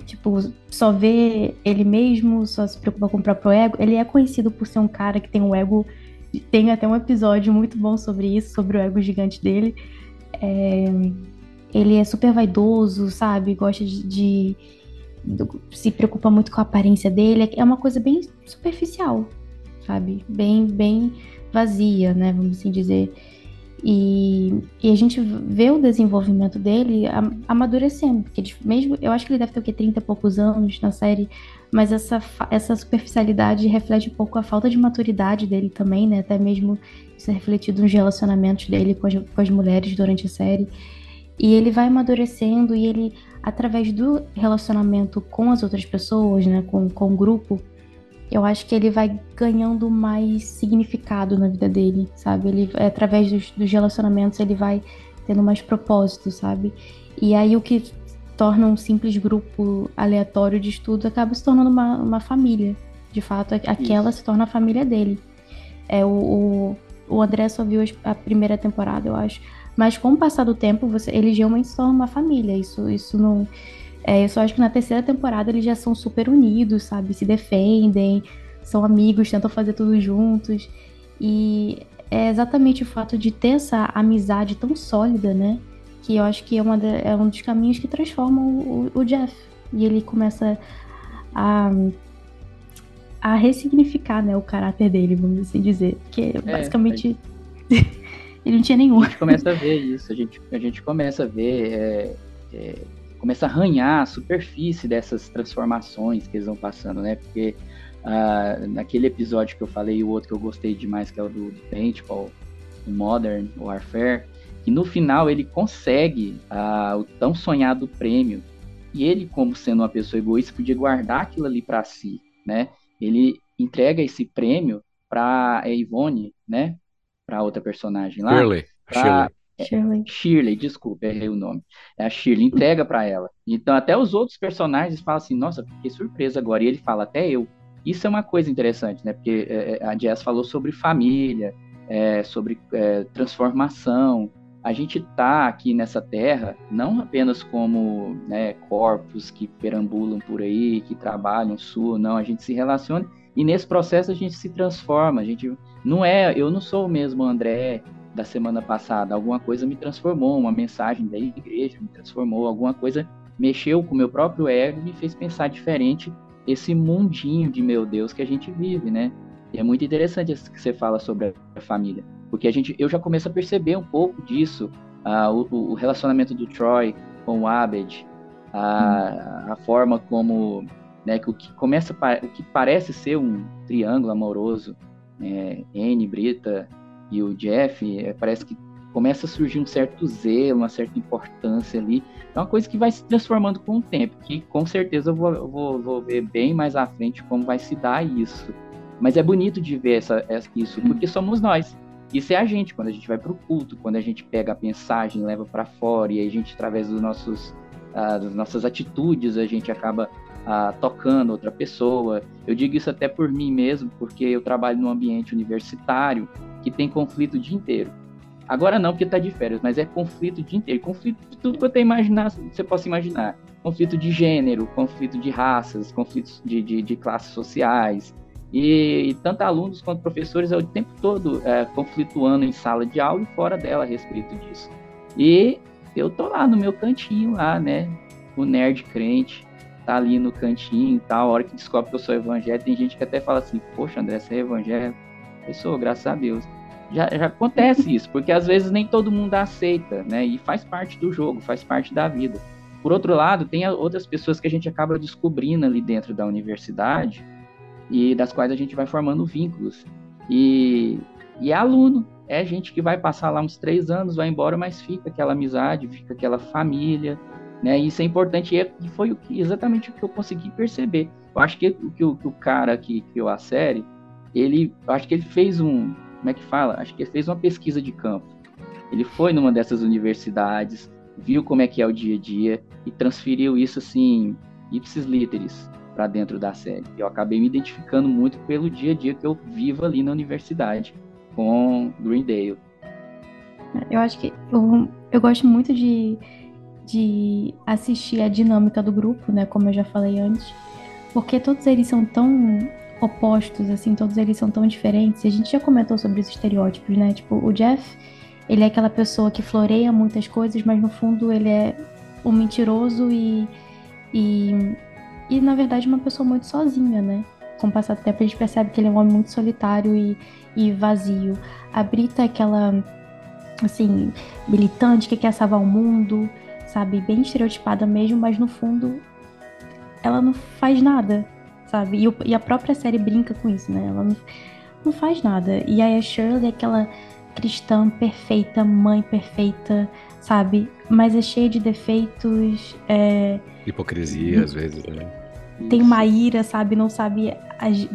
tipo, só vê ele mesmo, só se preocupa com o próprio ego. Ele é conhecido por ser um cara que tem um ego. Tem até um episódio muito bom sobre isso, sobre o ego gigante dele. É, ele é super vaidoso, sabe? Gosta de, de, se preocupa muito com a aparência dele. É uma coisa bem superficial, sabe? Bem, bem vazia, né? Vamos assim dizer. E, e a gente vê o desenvolvimento dele amadurecendo, porque mesmo eu acho que ele deve ter o que 30 e poucos anos na série, mas essa, essa superficialidade reflete um pouco a falta de maturidade dele também, né? Até mesmo isso é refletido nos relacionamentos dele com as, com as mulheres durante a série. E ele vai amadurecendo e ele, através do relacionamento com as outras pessoas, né, com, com o grupo, eu acho que ele vai ganhando mais significado na vida dele, sabe? Ele, através dos, dos relacionamentos, ele vai tendo mais propósito, sabe? E aí o que torna um simples grupo aleatório de estudo acaba se tornando uma, uma família. De fato, aquela Isso. se torna a família dele. É, o, o, André só viu a primeira temporada, eu acho. Mas com o passar do tempo, você, eles realmente são uma família. Isso, isso não. É, eu só acho que na terceira temporada eles já são super unidos, sabe? Se defendem, são amigos, tentam fazer tudo juntos. E é exatamente o fato de ter essa amizade tão sólida, né? Que eu acho que é, uma de, é um dos caminhos que transformam o, o, Jeff. E ele começa a, a ressignificar né, o caráter dele, vamos assim dizer. Porque é, basicamente. É... (laughs) Ele não tinha nenhum. A gente começa a ver isso, a gente, a gente começa a ver, é, é, começa a arranhar a superfície dessas transformações que eles vão passando, né? Porque ah, naquele episódio que eu falei, o outro que eu gostei demais, que é o do, do Paintball, o Modern Warfare, que no final ele consegue ah, o tão sonhado prêmio, e ele, como sendo uma pessoa egoísta, podia guardar aquilo ali para si, né? Ele entrega esse prêmio para a Ivone, né? para outra personagem lá. Shirley. Pra... Shirley. Shirley, desculpa, errei o nome. É a Shirley, entrega para ela. Então, até os outros personagens falam assim: nossa, fiquei surpresa agora. E ele fala, até eu. Isso é uma coisa interessante, né? Porque é, é a Jess falou sobre família, é, sobre é, transformação. A gente tá aqui nessa terra não apenas como né, corpos que perambulam por aí, que trabalham, suam, não. A gente se relaciona e nesse processo a gente se transforma. A gente não é, eu não sou o mesmo André da semana passada. Alguma coisa me transformou, uma mensagem da igreja me transformou, alguma coisa mexeu com o meu próprio ego e me fez pensar diferente esse mundinho de meu Deus que a gente vive, né? E é muito interessante isso que você fala sobre a família, porque a gente, eu já começo a perceber um pouco disso, o, o, relacionamento do Troy com o Abed, a, a forma como né, que o que começa o que parece ser um triângulo amoroso, é, Anne, Brita e o Jeff, é, parece que começa a surgir um certo zelo, uma certa importância ali. É uma coisa que vai se transformando com o tempo, que com certeza eu vou, eu vou, vou ver bem mais à frente como vai se dar isso. Mas é bonito de ver essa, essa, isso, porque somos nós. Isso é a gente, quando a gente vai para o culto, quando a gente pega a mensagem, leva para fora, e a gente, através dos nossos, uh, das nossas atitudes, a gente acaba uh, tocando outra pessoa. Eu digo isso até por mim mesmo, porque eu trabalho num ambiente universitário que tem conflito o dia inteiro. Agora não, porque tá de férias, mas é conflito o dia inteiro. Conflito de tudo que eu imaginar, você possa imaginar. Conflito de gênero, conflito de raças, conflitos de, de, de classes sociais. E, e, tanto alunos quanto professores é o tempo todo é, conflituando em sala de aula e fora dela a respeito disso. E eu tô lá no meu cantinho lá, né? O nerd crente, tá ali no cantinho e tal. A hora que descobre que eu sou evangélico, tem gente que até fala assim, poxa André, você é evangélico? Eu sou, graças a Deus já, já acontece isso, porque às vezes nem todo mundo aceita, né? E faz parte do jogo, faz parte da vida. Por outro lado, tem outras pessoas que a gente acaba descobrindo ali dentro da universidade e das quais a gente vai formando vínculos. E, e é aluno, é gente que vai passar lá uns três anos, vai embora, mas fica aquela amizade, fica aquela família, né? Isso é importante e foi o que, exatamente o que eu consegui perceber. Eu acho que o que o, cara que criou a série, ele, acho que ele fez um, como é que fala? Acho que ele fez uma pesquisa de campo. Ele foi numa dessas universidades, viu como é que é o dia a dia e transferiu isso assim, ipsis literis, para dentro da série. Eu acabei me identificando muito pelo dia a dia que eu vivo ali na universidade com Greendale. Eu acho que eu, eu gosto muito de, de assistir a dinâmica do grupo, né? Como eu já falei antes, porque todos eles são tão opostos, assim, todos eles são tão diferentes. A gente já comentou sobre os estereótipos, né? Tipo, o Jeff, ele é aquela pessoa que floreia muitas coisas, mas no fundo ele é um mentiroso e, e, e na verdade, uma pessoa muito sozinha, né? Com o passar do tempo, a gente percebe que ele é um homem muito solitário e, e vazio. A Brita é aquela, assim, militante que quer salvar o mundo, sabe? Bem estereotipada mesmo, mas no fundo ela não faz nada sabe? E, o, e, a própria série brinca com isso, né? Ela não, não faz nada. E aí a Shirley é aquela cristã perfeita, mãe perfeita, sabe? Mas é cheia de defeitos. É... Hipocrisia, às vezes, né? Tem uma ira, sabe? Não sabe agir.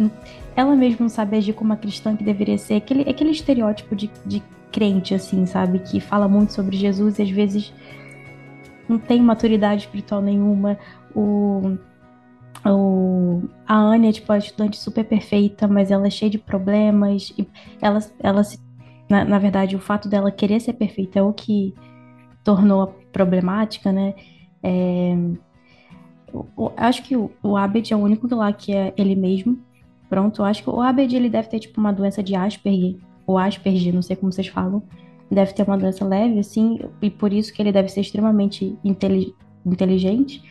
Ela mesma não sabe agir como uma cristã que deveria ser. Aquele, aquele estereótipo de, de crente, assim, sabe? Que fala muito sobre Jesus e às vezes não tem maturidade espiritual nenhuma. O o, a Anya é tipo a estudante super perfeita, mas ela é cheia de problemas. Ela, ela na, na verdade, o fato dela querer ser perfeita é o que tornou a problemática, né? É, acho que o, o Abed é o único lá que é ele mesmo. Pronto, eu acho que o Abed ele deve ter tipo uma doença de Asperger, ou Asperger, não sei como vocês falam. Deve ter uma doença leve, assim, e por isso que ele deve ser extremamente inteligente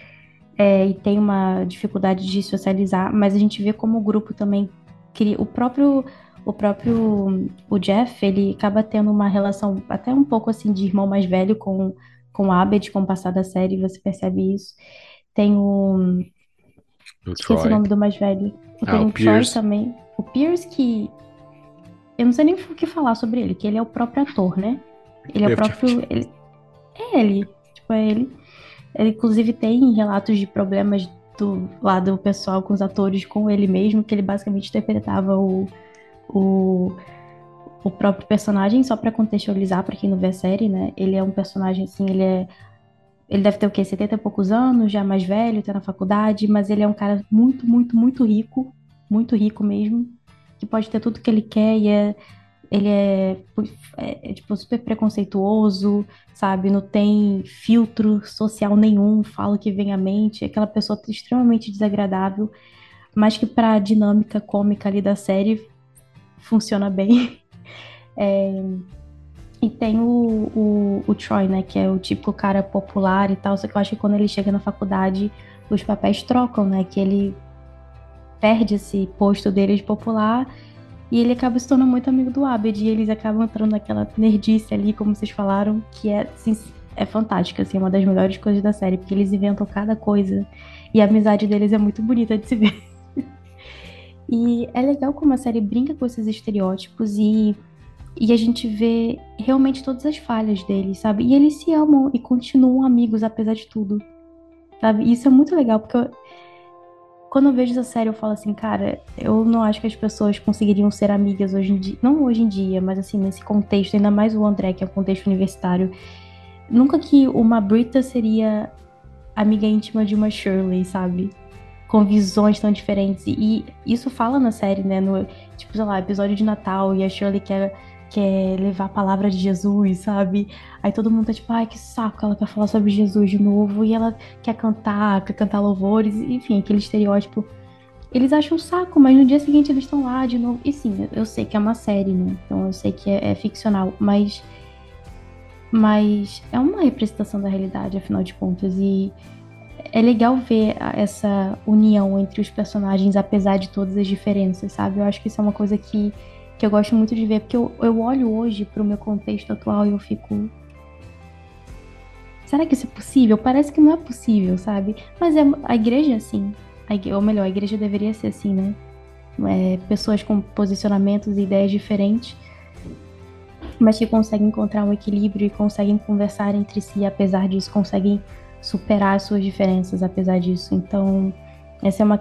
é, e tem uma dificuldade de socializar, mas a gente vê como o grupo também cria. O próprio, o próprio o Jeff, ele acaba tendo uma relação até um pouco assim de irmão mais velho com, com o Abed, com o passar da série, você percebe isso. Tem o. o Esqueci Troy. o nome do mais velho. Ah, tem o, o Troy também. O Pierce, que. Eu não sei nem o que falar sobre ele, que ele é o próprio ator, né? Ele é o próprio. Ele... É ele. Tipo, é ele. Ele, inclusive, tem relatos de problemas do lado pessoal com os atores, com ele mesmo, que ele basicamente interpretava o, o, o próprio personagem, só para contextualizar para quem não vê a série, né? Ele é um personagem, assim, ele é. Ele deve ter o quê? 70 e poucos anos, já mais velho, tá na faculdade, mas ele é um cara muito, muito, muito rico, muito rico mesmo, que pode ter tudo que ele quer e é ele é, é, é, tipo super preconceituoso, sabe? Não tem filtro social nenhum, fala o que vem à mente, é aquela pessoa extremamente desagradável, mas que para a dinâmica cômica ali da série funciona bem. (laughs) É, e tem o, o, o, Troy, né? Que é o típico cara popular e tal, só que eu acho que quando ele chega na faculdade, os papéis trocam, né? Que ele perde esse posto dele de popular E ele acaba se tornando muito amigo do Abed. E eles acabam entrando naquela nerdice ali, como vocês falaram, que é, assim, é fantástica, assim, é uma das melhores coisas da série, porque eles inventam cada coisa. E a amizade deles é muito bonita de se ver. (laughs) e é legal como a série brinca com esses estereótipos e, e a gente vê realmente todas as falhas deles, sabe? E eles se amam e continuam amigos apesar de tudo, sabe? E isso é muito legal, porque eu, quando eu vejo essa série, eu falo assim, cara, eu não acho que as pessoas conseguiriam ser amigas hoje em dia. Não hoje em dia, mas assim, nesse contexto, ainda mais o André, que é um contexto universitário. Nunca que uma Brita seria amiga íntima de uma Shirley, sabe? Com visões tão diferentes. E isso fala na série, né? No, tipo, sei lá, episódio de Natal, e a Shirley quer quer levar a palavra de Jesus, sabe? Aí todo mundo tá tipo, ai, que saco, ela quer falar sobre Jesus de novo, e ela quer cantar, quer cantar louvores, enfim, aquele estereótipo. Eles acham um saco, mas no dia seguinte eles estão lá de novo. E sim, eu sei que é uma série, né? Então eu sei que é, é ficcional, mas. Mas é uma representação da realidade, afinal de contas. E é legal ver essa união entre os personagens, apesar de todas as diferenças, sabe? Eu acho que isso é uma coisa que que eu gosto muito de ver, porque eu, eu olho hoje para o meu contexto atual e eu fico. Será que isso é possível? Parece que não é possível, sabe? Mas é, a igreja é assim. A, ou melhor, a igreja deveria ser assim, né? É, pessoas com posicionamentos e ideias diferentes, mas que conseguem encontrar um equilíbrio e conseguem conversar entre si, apesar disso, conseguem superar as suas diferenças, apesar disso. Então, essa é uma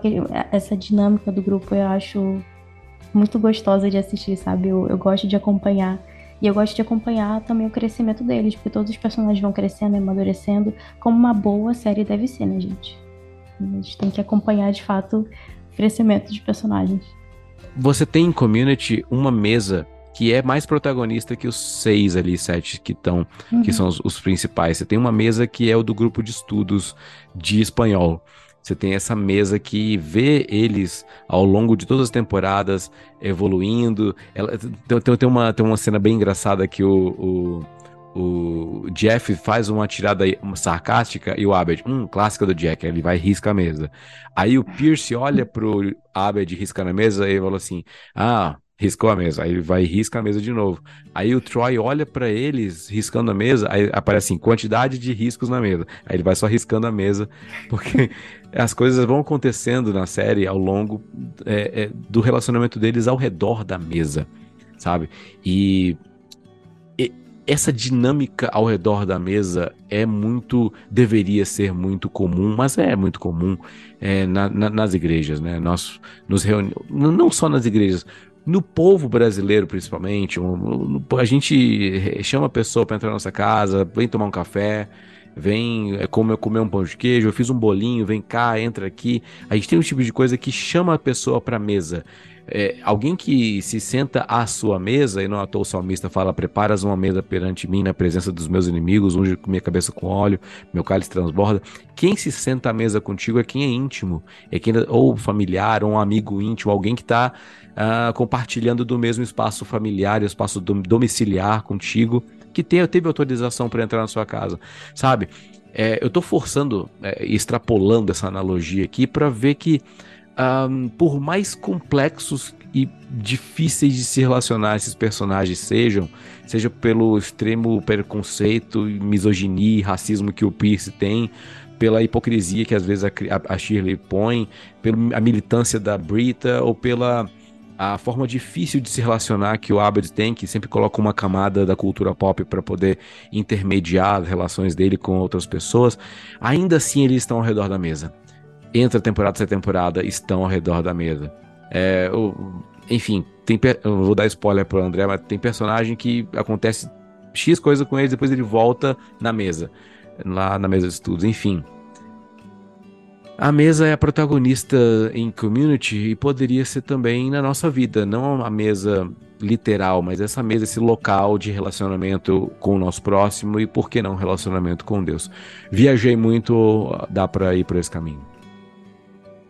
essa dinâmica do grupo eu acho muito gostosa de assistir, sabe? Eu, eu gosto de acompanhar. E eu gosto de acompanhar também o crescimento deles, porque todos os personagens vão crescendo e amadurecendo, como uma boa série deve ser, né, gente? A gente tem que acompanhar, de fato, o crescimento dos personagens. Você tem em Community uma mesa que é mais protagonista que os seis ali, sete que estão, uhum. que são os, os principais. Você tem uma mesa que é o do grupo de estudos de espanhol. Você tem essa mesa que vê eles ao longo de todas as temporadas evoluindo. Ela, tem, tem, uma, tem uma cena bem engraçada que o, o, o Jeff faz uma tirada sarcástica e o Abed, hum, clássica do Jack, ele vai e risca a mesa. Aí o Pierce olha pro Abed risca na mesa e fala assim: Ah, riscou a mesa. Aí ele vai e risca a mesa de novo. Aí o Troy olha para eles riscando a mesa, aí aparece assim, quantidade de riscos na mesa. Aí ele vai só riscando a mesa, (laughs) porque as coisas vão acontecendo na série ao longo é, é, do relacionamento deles ao redor da mesa, sabe? E, e essa dinâmica ao redor da mesa é muito, deveria ser muito comum, mas é muito comum é, na, na, nas igrejas, né? Nós nos reunimos, não só nas igrejas, no povo brasileiro, principalmente, a gente chama a pessoa para entrar na nossa casa, vem tomar um café, vem é, comer, comer um pão de queijo, eu fiz um bolinho, vem cá, entra aqui. A gente tem um tipo de coisa que chama a pessoa para mesa. É, alguém que se senta à sua mesa, e não à toa o salmista fala: Preparas uma mesa perante mim na presença dos meus inimigos, unge minha cabeça com óleo, meu cálice transborda. Quem se senta à mesa contigo é quem é íntimo, é quem ou familiar, ou um amigo íntimo, alguém que está uh, compartilhando do mesmo espaço familiar, espaço domiciliar contigo, que te, teve autorização para entrar na sua casa, sabe? É, eu estou forçando, é, extrapolando essa analogia aqui para ver que, um, por mais complexos e difíceis de se relacionar esses personagens sejam, seja pelo extremo preconceito, misoginia e racismo que o Pierce tem, pela hipocrisia que às vezes a, a Shirley põe, pela militância da Brita ou pela a forma difícil de se relacionar que o Abed tem, que sempre coloca uma camada da cultura pop para poder intermediar as relações dele com outras pessoas, ainda assim eles estão ao redor da mesa. Entra temporada, sai temporada, estão ao redor da mesa. É, o, enfim, tem, eu vou dar spoiler pro André, mas tem personagem que acontece X coisa com ele, depois ele volta na mesa, lá na mesa de estudos, enfim. A mesa é a protagonista em community e poderia ser também na nossa vida, não a mesa literal, mas essa mesa, esse local de relacionamento com o nosso próximo e por que não relacionamento com Deus. Viajei muito, dá para ir por esse caminho.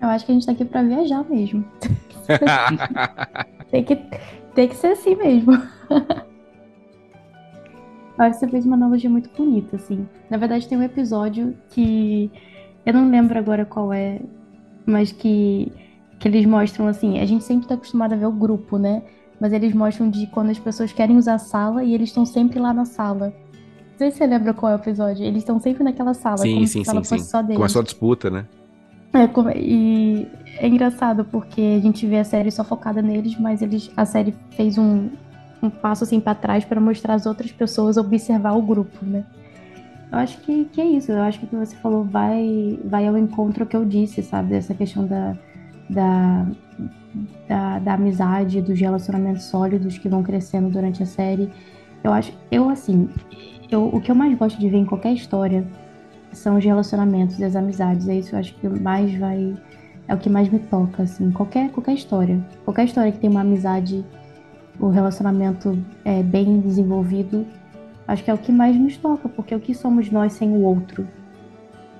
Eu acho que a gente tá aqui para viajar mesmo. (laughs) tem, que, tem que ser assim mesmo. Eu acho que você fez uma analogia muito bonita, assim. Na verdade, tem um episódio que eu não lembro agora qual é, mas que, que eles mostram assim. A gente sempre está acostumado a ver o grupo, né? mas eles mostram de quando as pessoas querem usar a sala e eles estão sempre lá na sala. Não sei se você lembra qual é o episódio. Eles estão sempre naquela sala, sim, como sim, se sim, fosse sim. só deles. Começou a disputa, né? É, como- e é engraçado porque a gente vê a série só focada neles, mas eles, a série fez um, um passo assim para trás para mostrar as outras pessoas observar o grupo, né? Eu acho que, que é isso. Eu acho que o que você falou vai, vai ao encontro que eu disse, sabe? Dessa questão da, da, da, da amizade, dos relacionamentos sólidos que vão crescendo durante a série. Eu acho, eu assim, eu, o que eu mais gosto de ver em qualquer história são os relacionamentos e as amizades. É isso, eu acho que mais vai. É o que mais me toca, assim. Qualquer, qualquer história. Qualquer história que tem uma amizade, o relacionamento é bem desenvolvido, acho que é o que mais nos toca, porque o que somos nós sem o outro?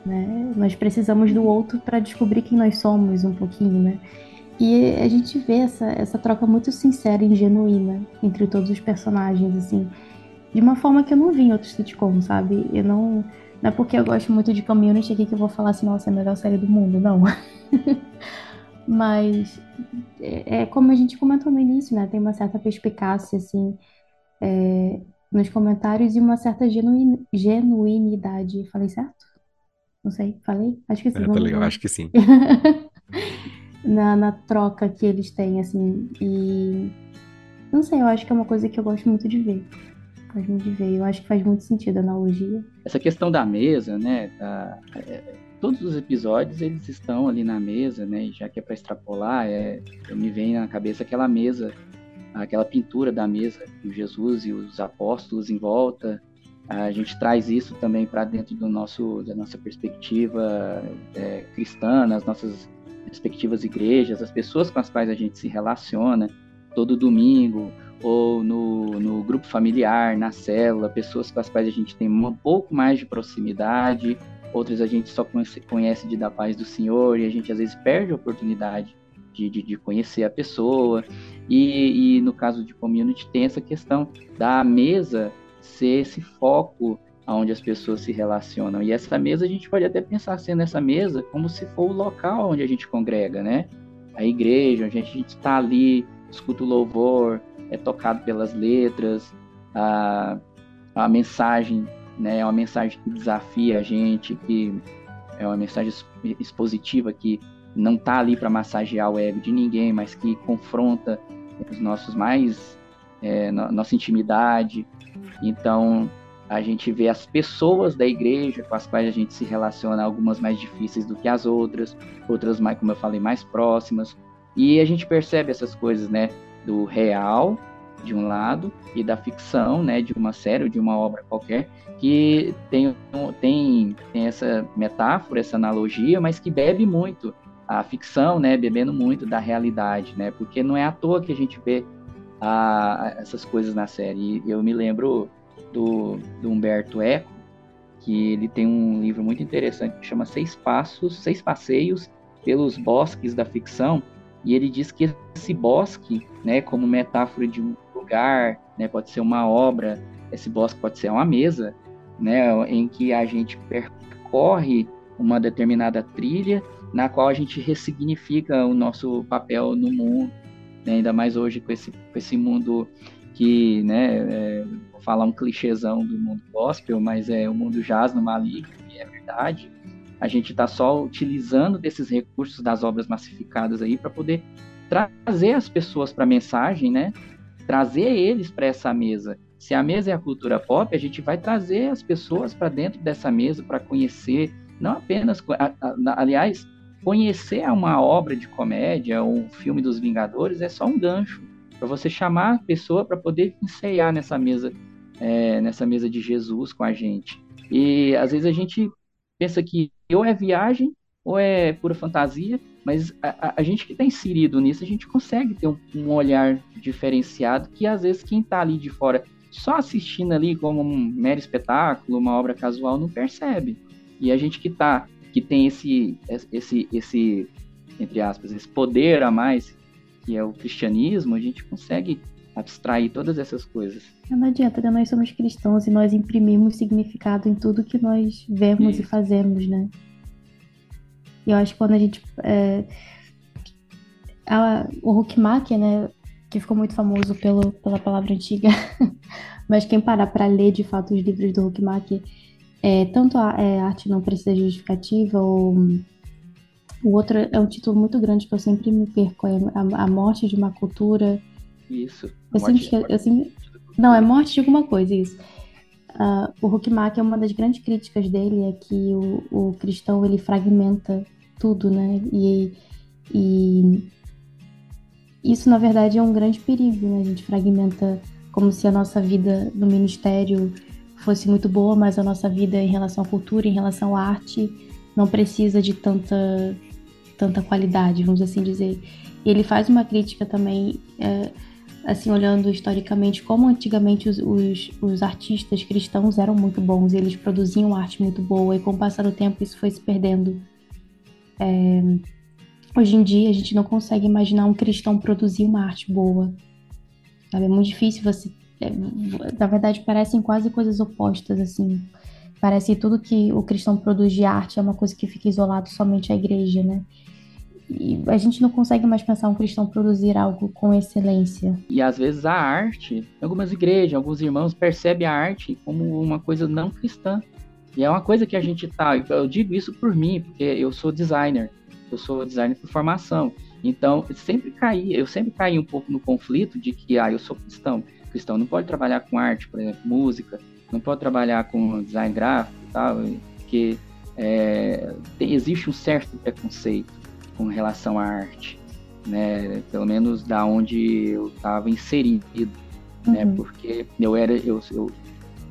Né? Nós precisamos do outro para descobrir quem nós somos um pouquinho, né? E a gente vê essa, essa troca muito sincera e genuína entre todos os personagens, assim, de uma forma que eu não vi em outros sitcoms, sabe? Eu não, não é porque eu gosto muito de Community aqui que eu vou falar assim, nossa, é a melhor série do mundo, não. (laughs) Mas é, é como a gente comentou no início, né? Tem uma certa perspicácia, assim, é, nos comentários e uma certa genuin, genuinidade. Falei certo? Não sei, falei? Acho que sim. É, tá vamos legal, lá. acho que sim. (laughs) na, na troca que eles têm, assim. E não sei, eu acho que é uma coisa que eu gosto muito de ver. Gosto muito ver. Eu acho que faz muito sentido a analogia. Essa questão da mesa, né? da- é, todos os episódios eles estão ali na mesa, né? Já que é para extrapolar, é, me vem na cabeça aquela mesa, aquela pintura da mesa com Jesus e os apóstolos em volta. A gente traz isso também para dentro do nosso, da nossa perspectiva é, cristã, nas nossas respectivas igrejas, as pessoas com as quais a gente se relaciona todo domingo, ou no, no grupo familiar, na célula, pessoas com as quais a gente tem um pouco mais de proximidade, outras a gente só conhece, de dar paz do Senhor e a gente às vezes perde a oportunidade de, de, de conhecer a pessoa. E, e no caso de community tem essa questão da mesa ser esse foco onde as pessoas se relacionam. E essa mesa a gente pode até pensar sendo essa mesa como se for o local onde a gente congrega, né? A igreja, onde a gente está ali, escuta o louvor, é tocado pelas letras, a, a mensagem, né? É uma mensagem que desafia a gente, que é uma mensagem expositiva que não está ali para massagear o ego de ninguém, mas que confronta os nossos mais é, nossa intimidade. Então a gente vê as pessoas da igreja com as quais a gente se relaciona, algumas mais difíceis do que as outras, outras mais, como eu falei, mais próximas. E a gente percebe essas coisas, né, do real de um lado e da ficção, né, de uma série ou de uma obra qualquer, que tem, tem, tem essa metáfora, essa analogia, mas que bebe muito a ficção, né, bebendo muito da realidade, né, porque não é à toa que a gente vê a, essas coisas na série. E eu me lembro do, do Humberto Eco, que ele tem um livro muito interessante que chama Seis Passos, Seis Passeios pelos Bosques da Ficção, e ele diz que esse bosque, né, como metáfora de um lugar, né, pode ser uma obra, esse bosque pode ser uma mesa, né, em que a gente percorre uma determinada trilha na qual a gente ressignifica o nosso papel no mundo, né, ainda mais hoje com esse, com esse mundo que, né, é, vou falar um clichêzão do mundo gospel, mas é o mundo jaz no maligno, e é verdade. A gente está só utilizando desses recursos das obras massificadas aí para poder trazer as pessoas para a mensagem, né? Trazer eles para essa mesa. Se a mesa é a cultura pop, a gente vai trazer as pessoas para dentro dessa mesa para conhecer, não apenas, aliás, conhecer uma obra de comédia ou um filme dos Vingadores é só um gancho para você chamar a pessoa para poder ensaiar nessa mesa, é, nessa mesa de Jesus com a gente. E às vezes a gente pensa que ou é viagem ou é pura fantasia, mas a, a gente que está inserido nisso, a gente consegue ter um, um, olhar diferenciado que às vezes quem está ali de fora só assistindo ali como um mero espetáculo, uma obra casual, não percebe. E a gente que tá, que tem esse, esse, esse, entre aspas, esse poder a mais, que é o cristianismo, a gente consegue abstrair todas essas coisas. Não adianta, né? Nós somos cristãos e nós imprimimos significado em tudo que nós vemos Isso. e fazemos, né? E eu acho que quando a gente. É, a, o Huckmacher, né? que ficou muito famoso pelo, pela palavra antiga, (laughs) mas quem parar para ler de fato os livros do Huckmacher, é, tanto a é, arte não precisa de justificativa, ou o outro é um título muito grande que eu sempre me perco, é a, a morte de uma cultura. Isso. Eu sempre, eu sempre, não, é morte de alguma coisa, isso. Uh, o Huckmacher, uma das grandes críticas dele é que o, o cristão ele fragmenta tudo, né? E, e isso, na verdade, é um grande perigo, né? A gente fragmenta como se a nossa vida no ministério fosse muito boa, mas a nossa vida em relação à cultura, em relação à arte, não precisa de tanta, tanta qualidade, vamos assim dizer. E ele faz uma crítica também, é, assim, olhando historicamente, como antigamente os, os, os, artistas cristãos eram muito bons, eles produziam arte muito boa, e com o passar do tempo isso foi se perdendo. É, Hoje em dia, a gente não consegue imaginar um cristão produzir uma arte boa. Sabe? É muito difícil você. É, na verdade, parecem quase coisas opostas, assim. Parece que tudo que o cristão produz de arte é uma coisa que fica isolado somente à igreja, né? E a gente não consegue mais pensar um cristão produzir algo com excelência. E às vezes a arte, algumas igrejas, alguns irmãos percebem a arte como uma coisa não cristã. E é uma coisa que a gente tá. Eu digo isso por mim, porque eu sou designer eu sou designer por formação. Então, eu sempre caí, eu sempre caí um pouco no conflito de que, ah, eu sou cristão. Cristão não pode trabalhar com arte, por exemplo, música, não pode trabalhar com design gráfico e tal, porque é, tem, existe um certo preconceito com relação à arte, né? Pelo menos da onde eu estava inserido, né? uhum. né? Porque eu era, eu, eu,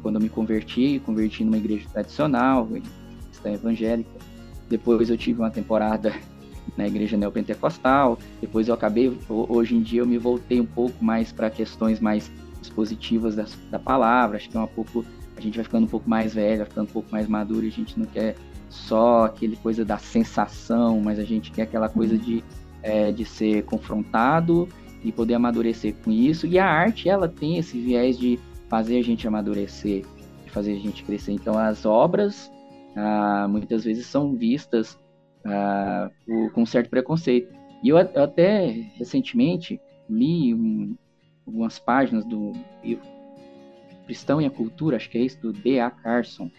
quando eu me converti, converti numa igreja tradicional, cristã evangélica, depois eu tive uma temporada (laughs) na igreja neopentecostal. Depois eu acabei, hoje em dia eu me voltei um pouco mais para questões mais expositivas da, da palavra. Acho que é um pouco a gente vai ficando um pouco mais velho, vai ficando um pouco mais maduro e a gente não quer só aquele coisa da sensação, mas a gente quer aquela coisa de, é, de ser confrontado e poder amadurecer com isso. E a arte, ela tem esse viés de fazer a gente amadurecer, de fazer a gente crescer. Então, as obras ah, muitas vezes são vistas ah, com certo preconceito. E eu, eu até recentemente li um, algumas páginas do livro Cristão e a Cultura, acho que é isso, do D.A. Carson,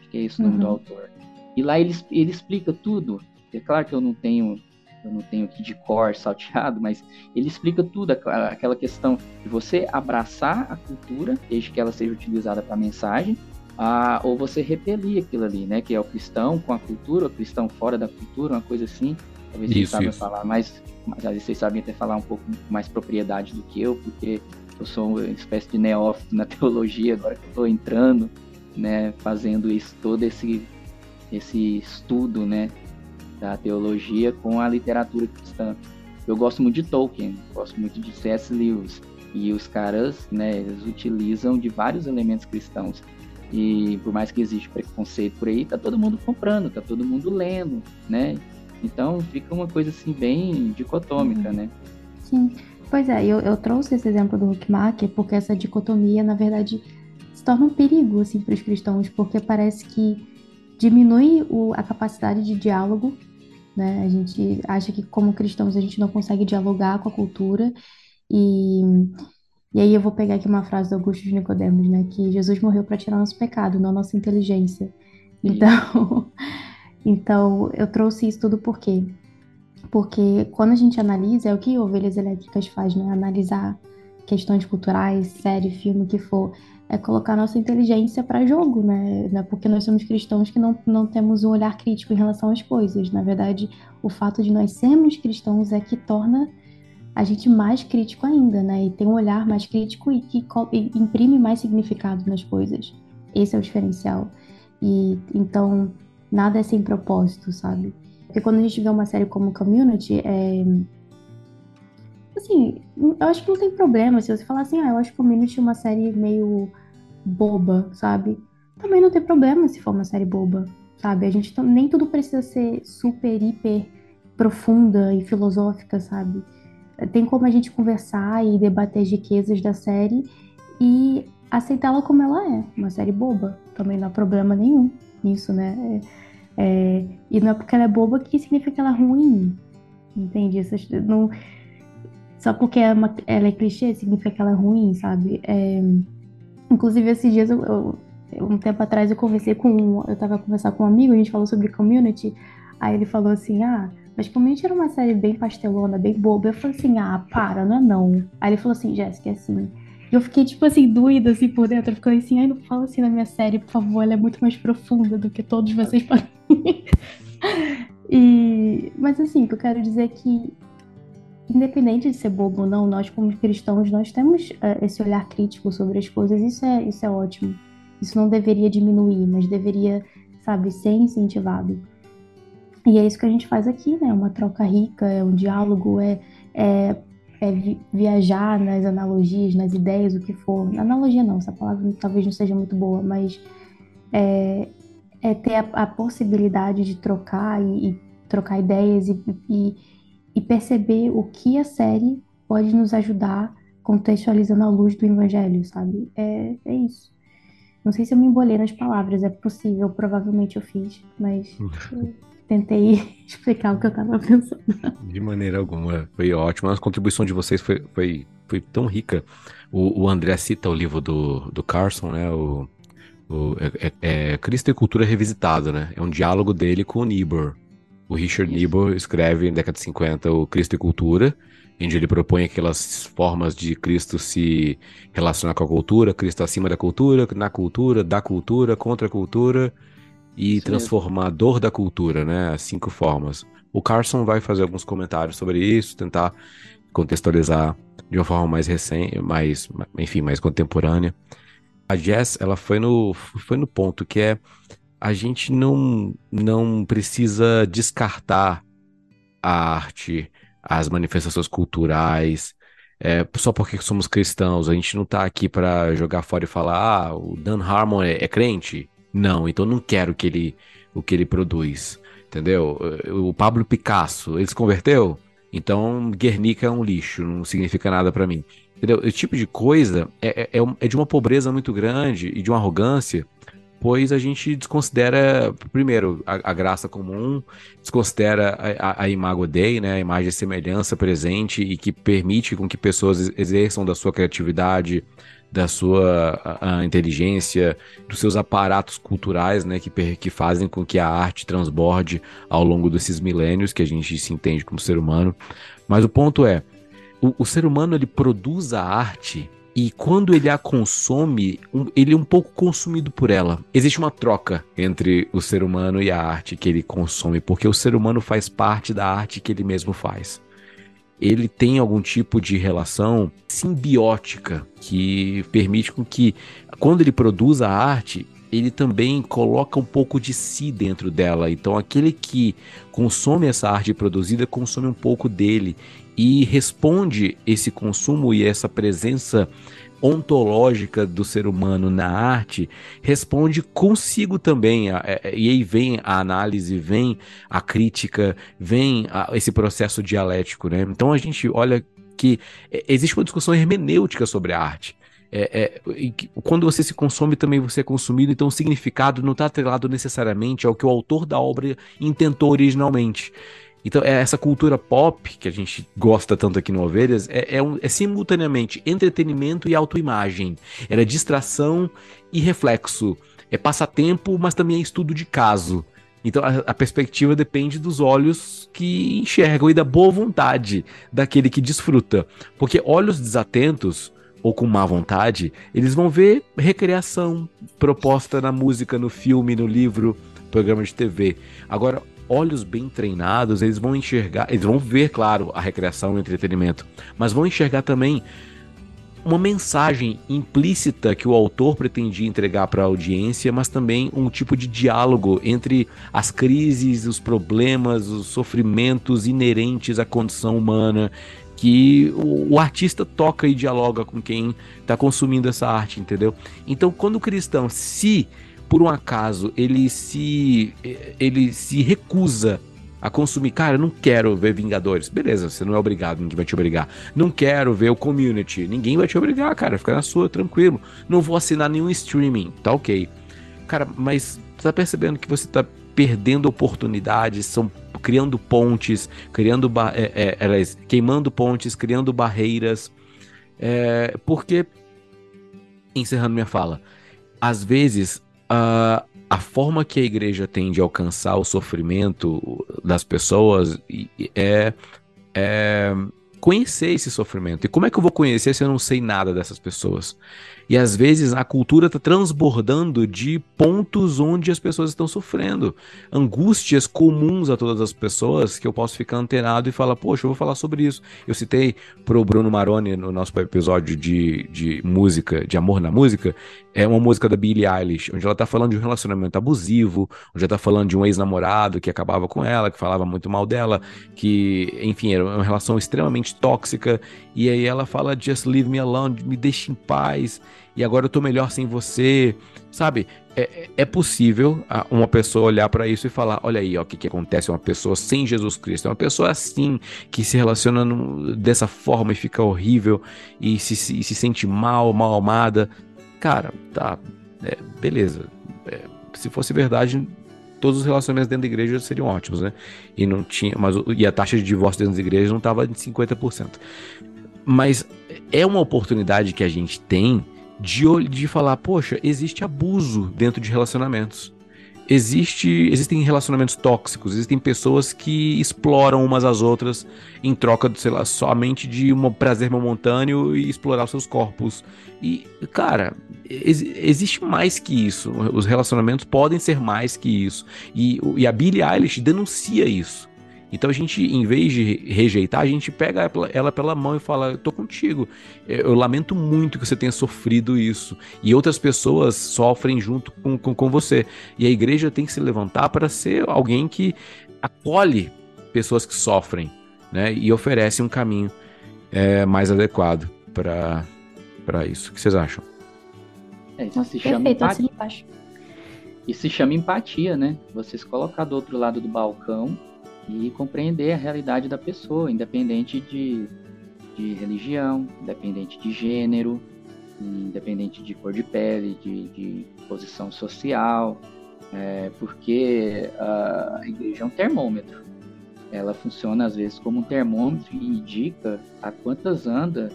acho que é isso o nome uhum. do autor. E lá ele, ele explica tudo. É claro que eu não tenho eu não tenho aqui de cor salteado, mas ele explica tudo, aquela questão de você abraçar a cultura, desde que ela seja utilizada para mensagem, ah, ou você repelir aquilo ali, né? Que é o cristão com a cultura, o cristão fora da cultura, uma coisa assim. Talvez isso, vocês saibam falar mais, mas vocês sabem até falar um pouco mais propriedade do que eu, porque eu sou uma espécie de neófito na (laughs) teologia, agora que eu estou entrando, né? Fazendo isso, todo esse, esse estudo, né? Da teologia com a literatura cristã. Eu gosto muito de Tolkien, gosto muito de C.S. Lewis, e os caras, né? Eles utilizam de vários elementos cristãos e por mais que exista preconceito por aí, tá todo mundo comprando, tá todo mundo lendo, né? Então fica uma coisa assim bem dicotômica, uhum. né? Sim. Pois é, eu, eu trouxe esse exemplo do Huckmacher porque essa dicotomia, na verdade, se torna um perigo assim, para os cristãos, porque parece que diminui o, a capacidade de diálogo. Né? A gente acha que, como cristãos, a gente não consegue dialogar com a cultura e e aí eu vou pegar aqui uma frase do Augusto de Nicodemos, né? Que Jesus morreu para tirar nosso pecado, não nossa inteligência. Então, (laughs) então eu trouxe isso tudo por quê? Porque quando a gente analisa, é o que Ovelhas Elétricas faz, né? Analisar questões culturais, série, filme, o que for, é colocar nossa inteligência para jogo, né? É porque nós somos cristãos que não, não temos um olhar crítico em relação às coisas. Na verdade, o fato de nós sermos cristãos é que torna a gente mais crítico ainda, né? E tem um olhar mais crítico e que imprime mais significado nas coisas. Esse é o diferencial. E então nada é sem propósito, sabe? Porque quando a gente vê uma série como Community, é assim, eu acho que não tem problema se você falar assim, ah, eu acho Community é uma série meio boba, sabe? Também não tem problema se for uma série boba, sabe? A gente nem tudo precisa ser super, hiper profunda e filosófica, sabe? tem como a gente conversar e debater as riquezas da série e aceitá-la como ela é, uma série boba. Também não há problema nenhum nisso, né? É, é, e não é porque ela é boba que significa que ela é ruim, entende? Não, só porque é uma, ela é clichê significa que ela é ruim, sabe? É, inclusive, esses dias, eu, eu, um tempo atrás, eu conversei com. Eu tava conversando com um amigo, a gente falou sobre community. Aí ele falou assim: ah, mas Community era uma série bem pastelona, bem boba. Eu falei assim: ah, para, não é não. Aí ele falou assim: Jéssica, é assim. E eu fiquei, tipo assim, doida, assim, por dentro. Eu fiquei assim: ai, não fala assim na minha série, por favor, ela é muito mais profunda do que todos vocês podem. (laughs) e... Mas assim, o que eu quero dizer é que independente de ser bobo ou não, nós como cristãos, nós temos uh, esse olhar crítico sobre as coisas, isso é, isso é ótimo. Isso não deveria diminuir, mas deveria, sabe, ser incentivado. E é isso que a gente faz aqui, né? Uma troca rica, é um diálogo, é, é, é vi viajar nas analogias, nas ideias, o que for. Analogia não, essa palavra talvez não seja muito boa, mas é, é ter a, a possibilidade de trocar e, e trocar ideias e, e e perceber o que a série pode nos ajudar contextualizando a luz do evangelho, sabe? É, é isso. Não sei se eu me embolei nas palavras, é possível, provavelmente eu fiz, mas eu (laughs) tentei (laughs) explicar o que eu estava pensando. De maneira alguma, foi ótimo. A contribuição de vocês foi, foi, foi tão rica. O, o André cita o livro do, do Carson, né? O, o, é, é, é Cristo e Cultura Revisitada, né? É um diálogo dele com o Niebuhr. O Richard Niebuhr escreve, na década de 50, o Cristo e Cultura, onde ele propõe aquelas formas de Cristo se relacionar com a cultura, Cristo acima da cultura, na cultura, da cultura, contra a cultura e Isso transformador da cultura, né? As cinco formas. O Carson vai fazer alguns comentários sobre isso, tentar contextualizar de uma forma mais recente, mais, enfim, mais contemporânea. A Jess, ela foi no, foi no ponto que é a gente não, não precisa descartar a arte, as manifestações culturais, é, só porque somos cristãos. A gente não está aqui para jogar fora e falar, ah, o Dan Harmon é, é, crente? Não, então não quero que ele, o que ele produz. Entendeu? O Pablo Picasso, ele se converteu? Então Guernica é um lixo, não significa nada para mim. Entendeu? Esse tipo de coisa é, é, é de uma pobreza muito grande e de uma arrogância pois a gente desconsidera, primeiro, a, a graça comum, desconsidera a, a, a, imago Dei, né, a imagem e semelhança presente e que permite com que pessoas exerçam da sua criatividade, da sua a, inteligência, dos seus aparatos culturais, né, que, que fazem com que a arte transborde ao longo desses milênios que a gente se entende como ser humano. Mas o ponto é, o, o ser humano ele produz a arte e quando ele a consome, um, ele é um pouco consumido por ela. Existe uma troca entre o ser humano e a arte que ele consome, porque o ser humano faz parte da arte que ele mesmo faz. Ele tem algum tipo de relação simbiótica que permite com que, quando ele produz a arte, ele também coloca um pouco de si dentro dela. Então, aquele que consome essa arte produzida consome um pouco dele e responde esse consumo e essa presença ontológica do ser humano na arte responde consigo também. É, é, e aí vem a análise vem a crítica vem esse processo dialético né? Então a gente olha que é, existe uma discussão hermenêutica sobre a arte é, é, quando você se consome, também você é consumido, então o significado não está atrelado necessariamente ao que o autor da obra intentou originalmente. Então, é essa cultura pop que a gente gosta tanto aqui no Ovelhas é, é, um, é simultaneamente entretenimento e autoimagem. Era distração e reflexo. É passatempo, mas também é estudo de caso. Então a, a, perspectiva depende dos olhos que enxergam e da boa vontade daquele que desfruta. Porque olhos desatentos ou com má vontade, eles vão ver recreação proposta na música, no filme, no livro, programa de TV. Agora, olhos bem treinados, eles vão enxergar, eles vão ver, claro, a recreação e o entretenimento, mas vão enxergar também uma mensagem implícita que o autor pretendia entregar para a audiência, mas também um tipo de diálogo entre as crises, os problemas, os sofrimentos inerentes à condição humana que o, o artista toca e dialoga com quem está consumindo essa arte, entendeu? Então, quando o cristão se por um acaso ele se ele se recusa a consumir, cara, eu não quero ver Vingadores. Beleza, você não é obrigado, ninguém vai te obrigar. Não quero ver o Community, ninguém vai te obrigar, cara, fica na sua, tranquilo. Não vou assinar nenhum streaming, tá ok. Cara, mas tá percebendo que você tá perdendo oportunidades, estão criando pontes, criando é, é, queimando pontes, criando barreiras. É, porque, encerrando minha fala, às vezes a, a forma que a igreja tem de alcançar o sofrimento das pessoas é, é conhecer esse sofrimento. E como é que eu vou conhecer se eu não sei nada dessas pessoas? E às vezes a cultura está transbordando de pontos onde as pessoas estão sofrendo. Angústias comuns a todas as pessoas que eu posso ficar antenado e falar, poxa, eu vou falar sobre isso. Eu citei pro Bruno Maroni no nosso episódio de, de música, de amor na música, é uma música da Billie Eilish, onde ela está falando de um relacionamento abusivo, onde ela tá falando de um ex-namorado que acabava com ela, que falava muito mal dela, que, enfim, era uma relação extremamente tóxica. E aí ela fala, just leave me alone, me deixe em paz e agora eu tô melhor sem você, sabe? É, é possível uma pessoa olhar para isso e falar: olha aí, ó, o que, que acontece? Uma pessoa sem Jesus Cristo, é uma pessoa assim, que se relaciona no, dessa forma e fica horrível e se, se, se sente mal, mal amada. Cara, tá, é, beleza. É, se fosse verdade, todos os relacionamentos dentro da igreja seriam ótimos, né? E não tinha, mas e a taxa de divórcio dentro da igreja não estava de 50%. Mas é uma oportunidade que a gente tem de, de falar, poxa, existe abuso dentro de relacionamentos. Existe, existem relacionamentos tóxicos, existem pessoas que exploram umas às outras em troca, sei lá, somente de um prazer momentâneo e explorar os seus corpos. E, cara, ex existe mais que isso. Os relacionamentos podem ser mais que isso. E, e a Billie Eilish denuncia isso. Então a gente, em vez de rejeitar, a gente pega ela pela mão e fala: Eu tô contigo. Eu lamento muito que você tenha sofrido isso. E outras pessoas sofrem junto com, com, com você. E a igreja tem que se levantar para ser alguém que acolhe pessoas que sofrem né? e oferece um caminho é, mais adequado para isso. O que vocês acham? É, isso se chama Perfeito, empatia. E se chama empatia, né? Você se colocar do outro lado do balcão e compreender a realidade da pessoa, independente de, de religião, independente de gênero, independente de cor de pele, de, de posição social, é, porque a igreja é um termômetro. Ela funciona às vezes como um termômetro e indica a quantas anda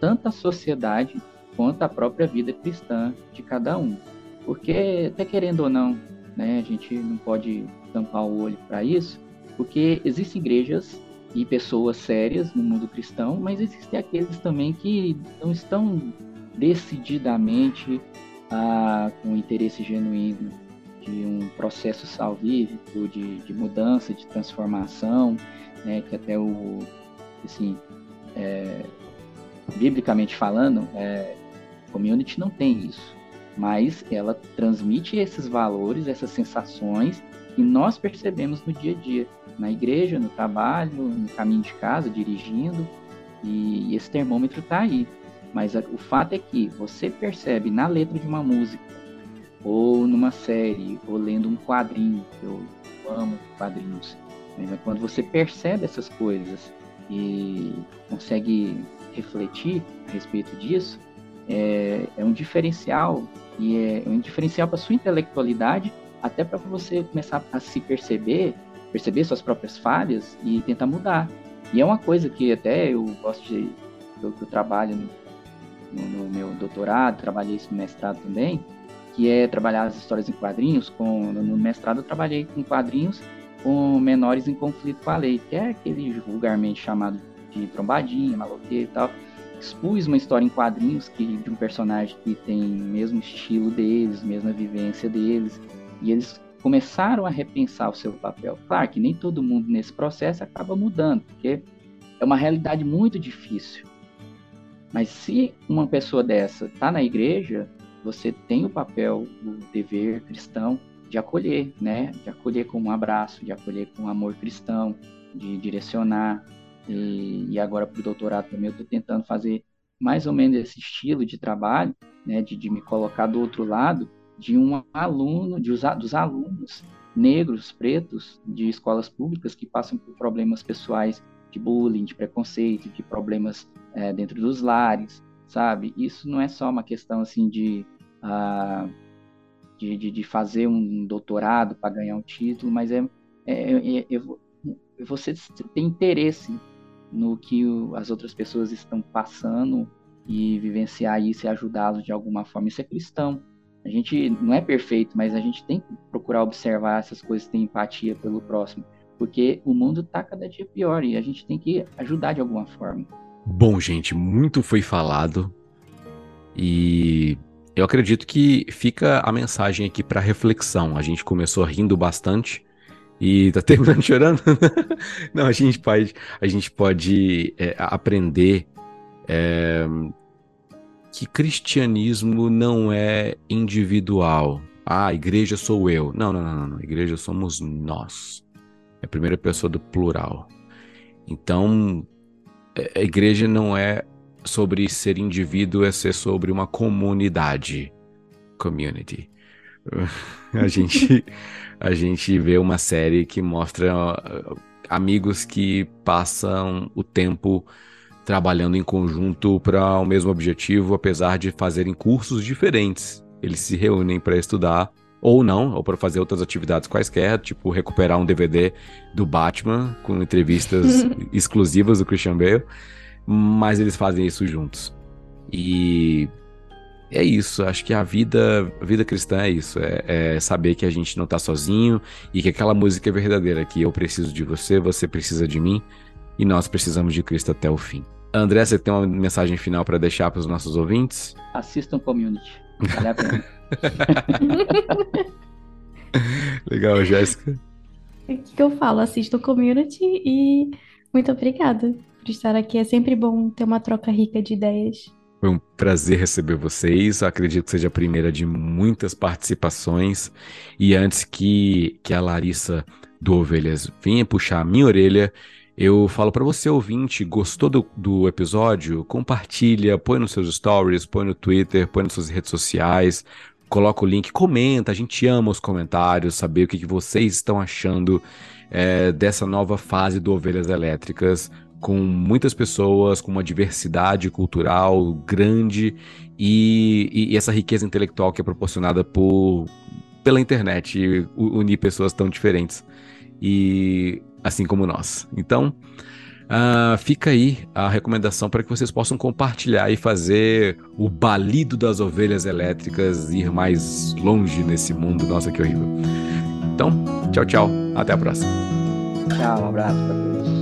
tanto a sociedade quanto a própria vida cristã de cada um. Porque, até querendo ou não, né, a gente não pode tampar o olho para isso, porque existem igrejas e pessoas sérias no mundo cristão, mas existem aqueles também que não estão decididamente ah, com interesse genuíno de um processo salvífico, de, de mudança, de transformação, né, que até o, assim, é, biblicamente falando, é, community não tem isso, mas ela transmite esses valores, essas sensações que nós percebemos no dia a dia na igreja, no trabalho, no caminho de casa, dirigindo, e esse termômetro está aí. Mas o fato é que você percebe na letra de uma música, ou numa série, ou lendo um quadrinho, eu amo quadrinhos, né? quando você percebe essas coisas e consegue refletir a respeito disso, é, é um diferencial, e é um diferencial para sua intelectualidade, até para você começar a se perceber perceber suas próprias falhas e tentar mudar. E é uma coisa que até eu gosto de. Eu, eu trabalho no, no, meu doutorado, trabalhei isso no mestrado também, que é trabalhar as histórias em quadrinhos. Com, no mestrado eu trabalhei com quadrinhos com menores em conflito com a lei, que é aquele vulgarmente chamado de trombadinha, maloqueiro e tal. Expus uma história em quadrinhos que, de um personagem que tem o mesmo estilo deles, mesma vivência deles, e eles começaram a repensar o seu papel. Claro que nem todo mundo nesse processo acaba mudando, porque é uma realidade muito difícil. Mas se uma pessoa dessa está na igreja, você tem o papel, o dever cristão de acolher, né? De acolher com um abraço, de acolher com um amor cristão, de direcionar. E, e agora para o doutorado também eu estou tentando fazer mais ou menos esse estilo de trabalho, né? De, de me colocar do outro lado de um aluno, de, dos alunos negros, pretos, de escolas públicas que passam por problemas pessoais de bullying, de preconceito, de problemas é, dentro dos lares, sabe? Isso não é só uma questão assim de, uh, de, de, de fazer um doutorado para ganhar um título, mas é, é, é, é você tem interesse no que o, as outras pessoas estão passando e vivenciar isso e ajudá-los de alguma forma. Isso é cristão. A gente não é perfeito, mas a gente tem que procurar observar essas coisas, ter empatia pelo próximo, porque o mundo está cada dia pior e a gente tem que ajudar de alguma forma. Bom, gente, muito foi falado e eu acredito que fica a mensagem aqui para reflexão. A gente começou rindo bastante e tá (laughs) terminando chorando. Não, a gente pode, a gente pode é, aprender é, que cristianismo não é individual. Ah, igreja sou eu. Não, não, não, não. Igreja somos nós. É a primeira pessoa do plural. Então, é, a igreja não é sobre ser indivíduo, é ser sobre uma comunidade. Community. (laughs) A gente, a gente vê uma série que mostra amigos que passam o tempo trabalhando em conjunto para o mesmo objetivo, apesar de fazerem cursos diferentes. Eles se reúnem para estudar, ou não, ou para fazer outras atividades quaisquer, tipo recuperar um DVD do Batman com entrevistas (laughs) exclusivas do Christian Bale, mas eles fazem isso juntos. E é isso, acho que a vida, a vida cristã é isso, é, é saber que a gente não está sozinho e que aquela música é verdadeira, que eu preciso de você, você precisa de mim e nós precisamos de Cristo até o fim. André, você tem uma mensagem final para deixar para os nossos ouvintes? Assistam Community. Vale a pena. (laughs) Legal, Jéssica. O que, que eu falo? Assistam Community e muito obrigada por estar aqui. É sempre bom ter uma troca rica de ideias. Foi um prazer receber vocês. acredito que seja a primeira de muitas participações. E antes que, que a Larissa do Ovelhas venha puxar a minha orelha, eu falo para você, ouvinte, gostou do, do, episódio? Compartilha, põe nos seus stories, põe no Twitter, põe nas suas redes sociais, coloca o link, comenta, a gente ama os comentários, saber o que, que vocês estão achando é, dessa nova fase do Ovelhas Elétricas, com muitas pessoas, com uma diversidade cultural grande e, e, e essa riqueza intelectual que é proporcionada por, pela internet, unir pessoas tão diferentes. E assim como nós. Então, uh, fica aí a recomendação para que vocês possam compartilhar e fazer o balido das ovelhas elétricas ir mais longe nesse mundo. Nossa, que horrível. Então, tchau, tchau. Até a próxima. Tchau, um abraço para todos.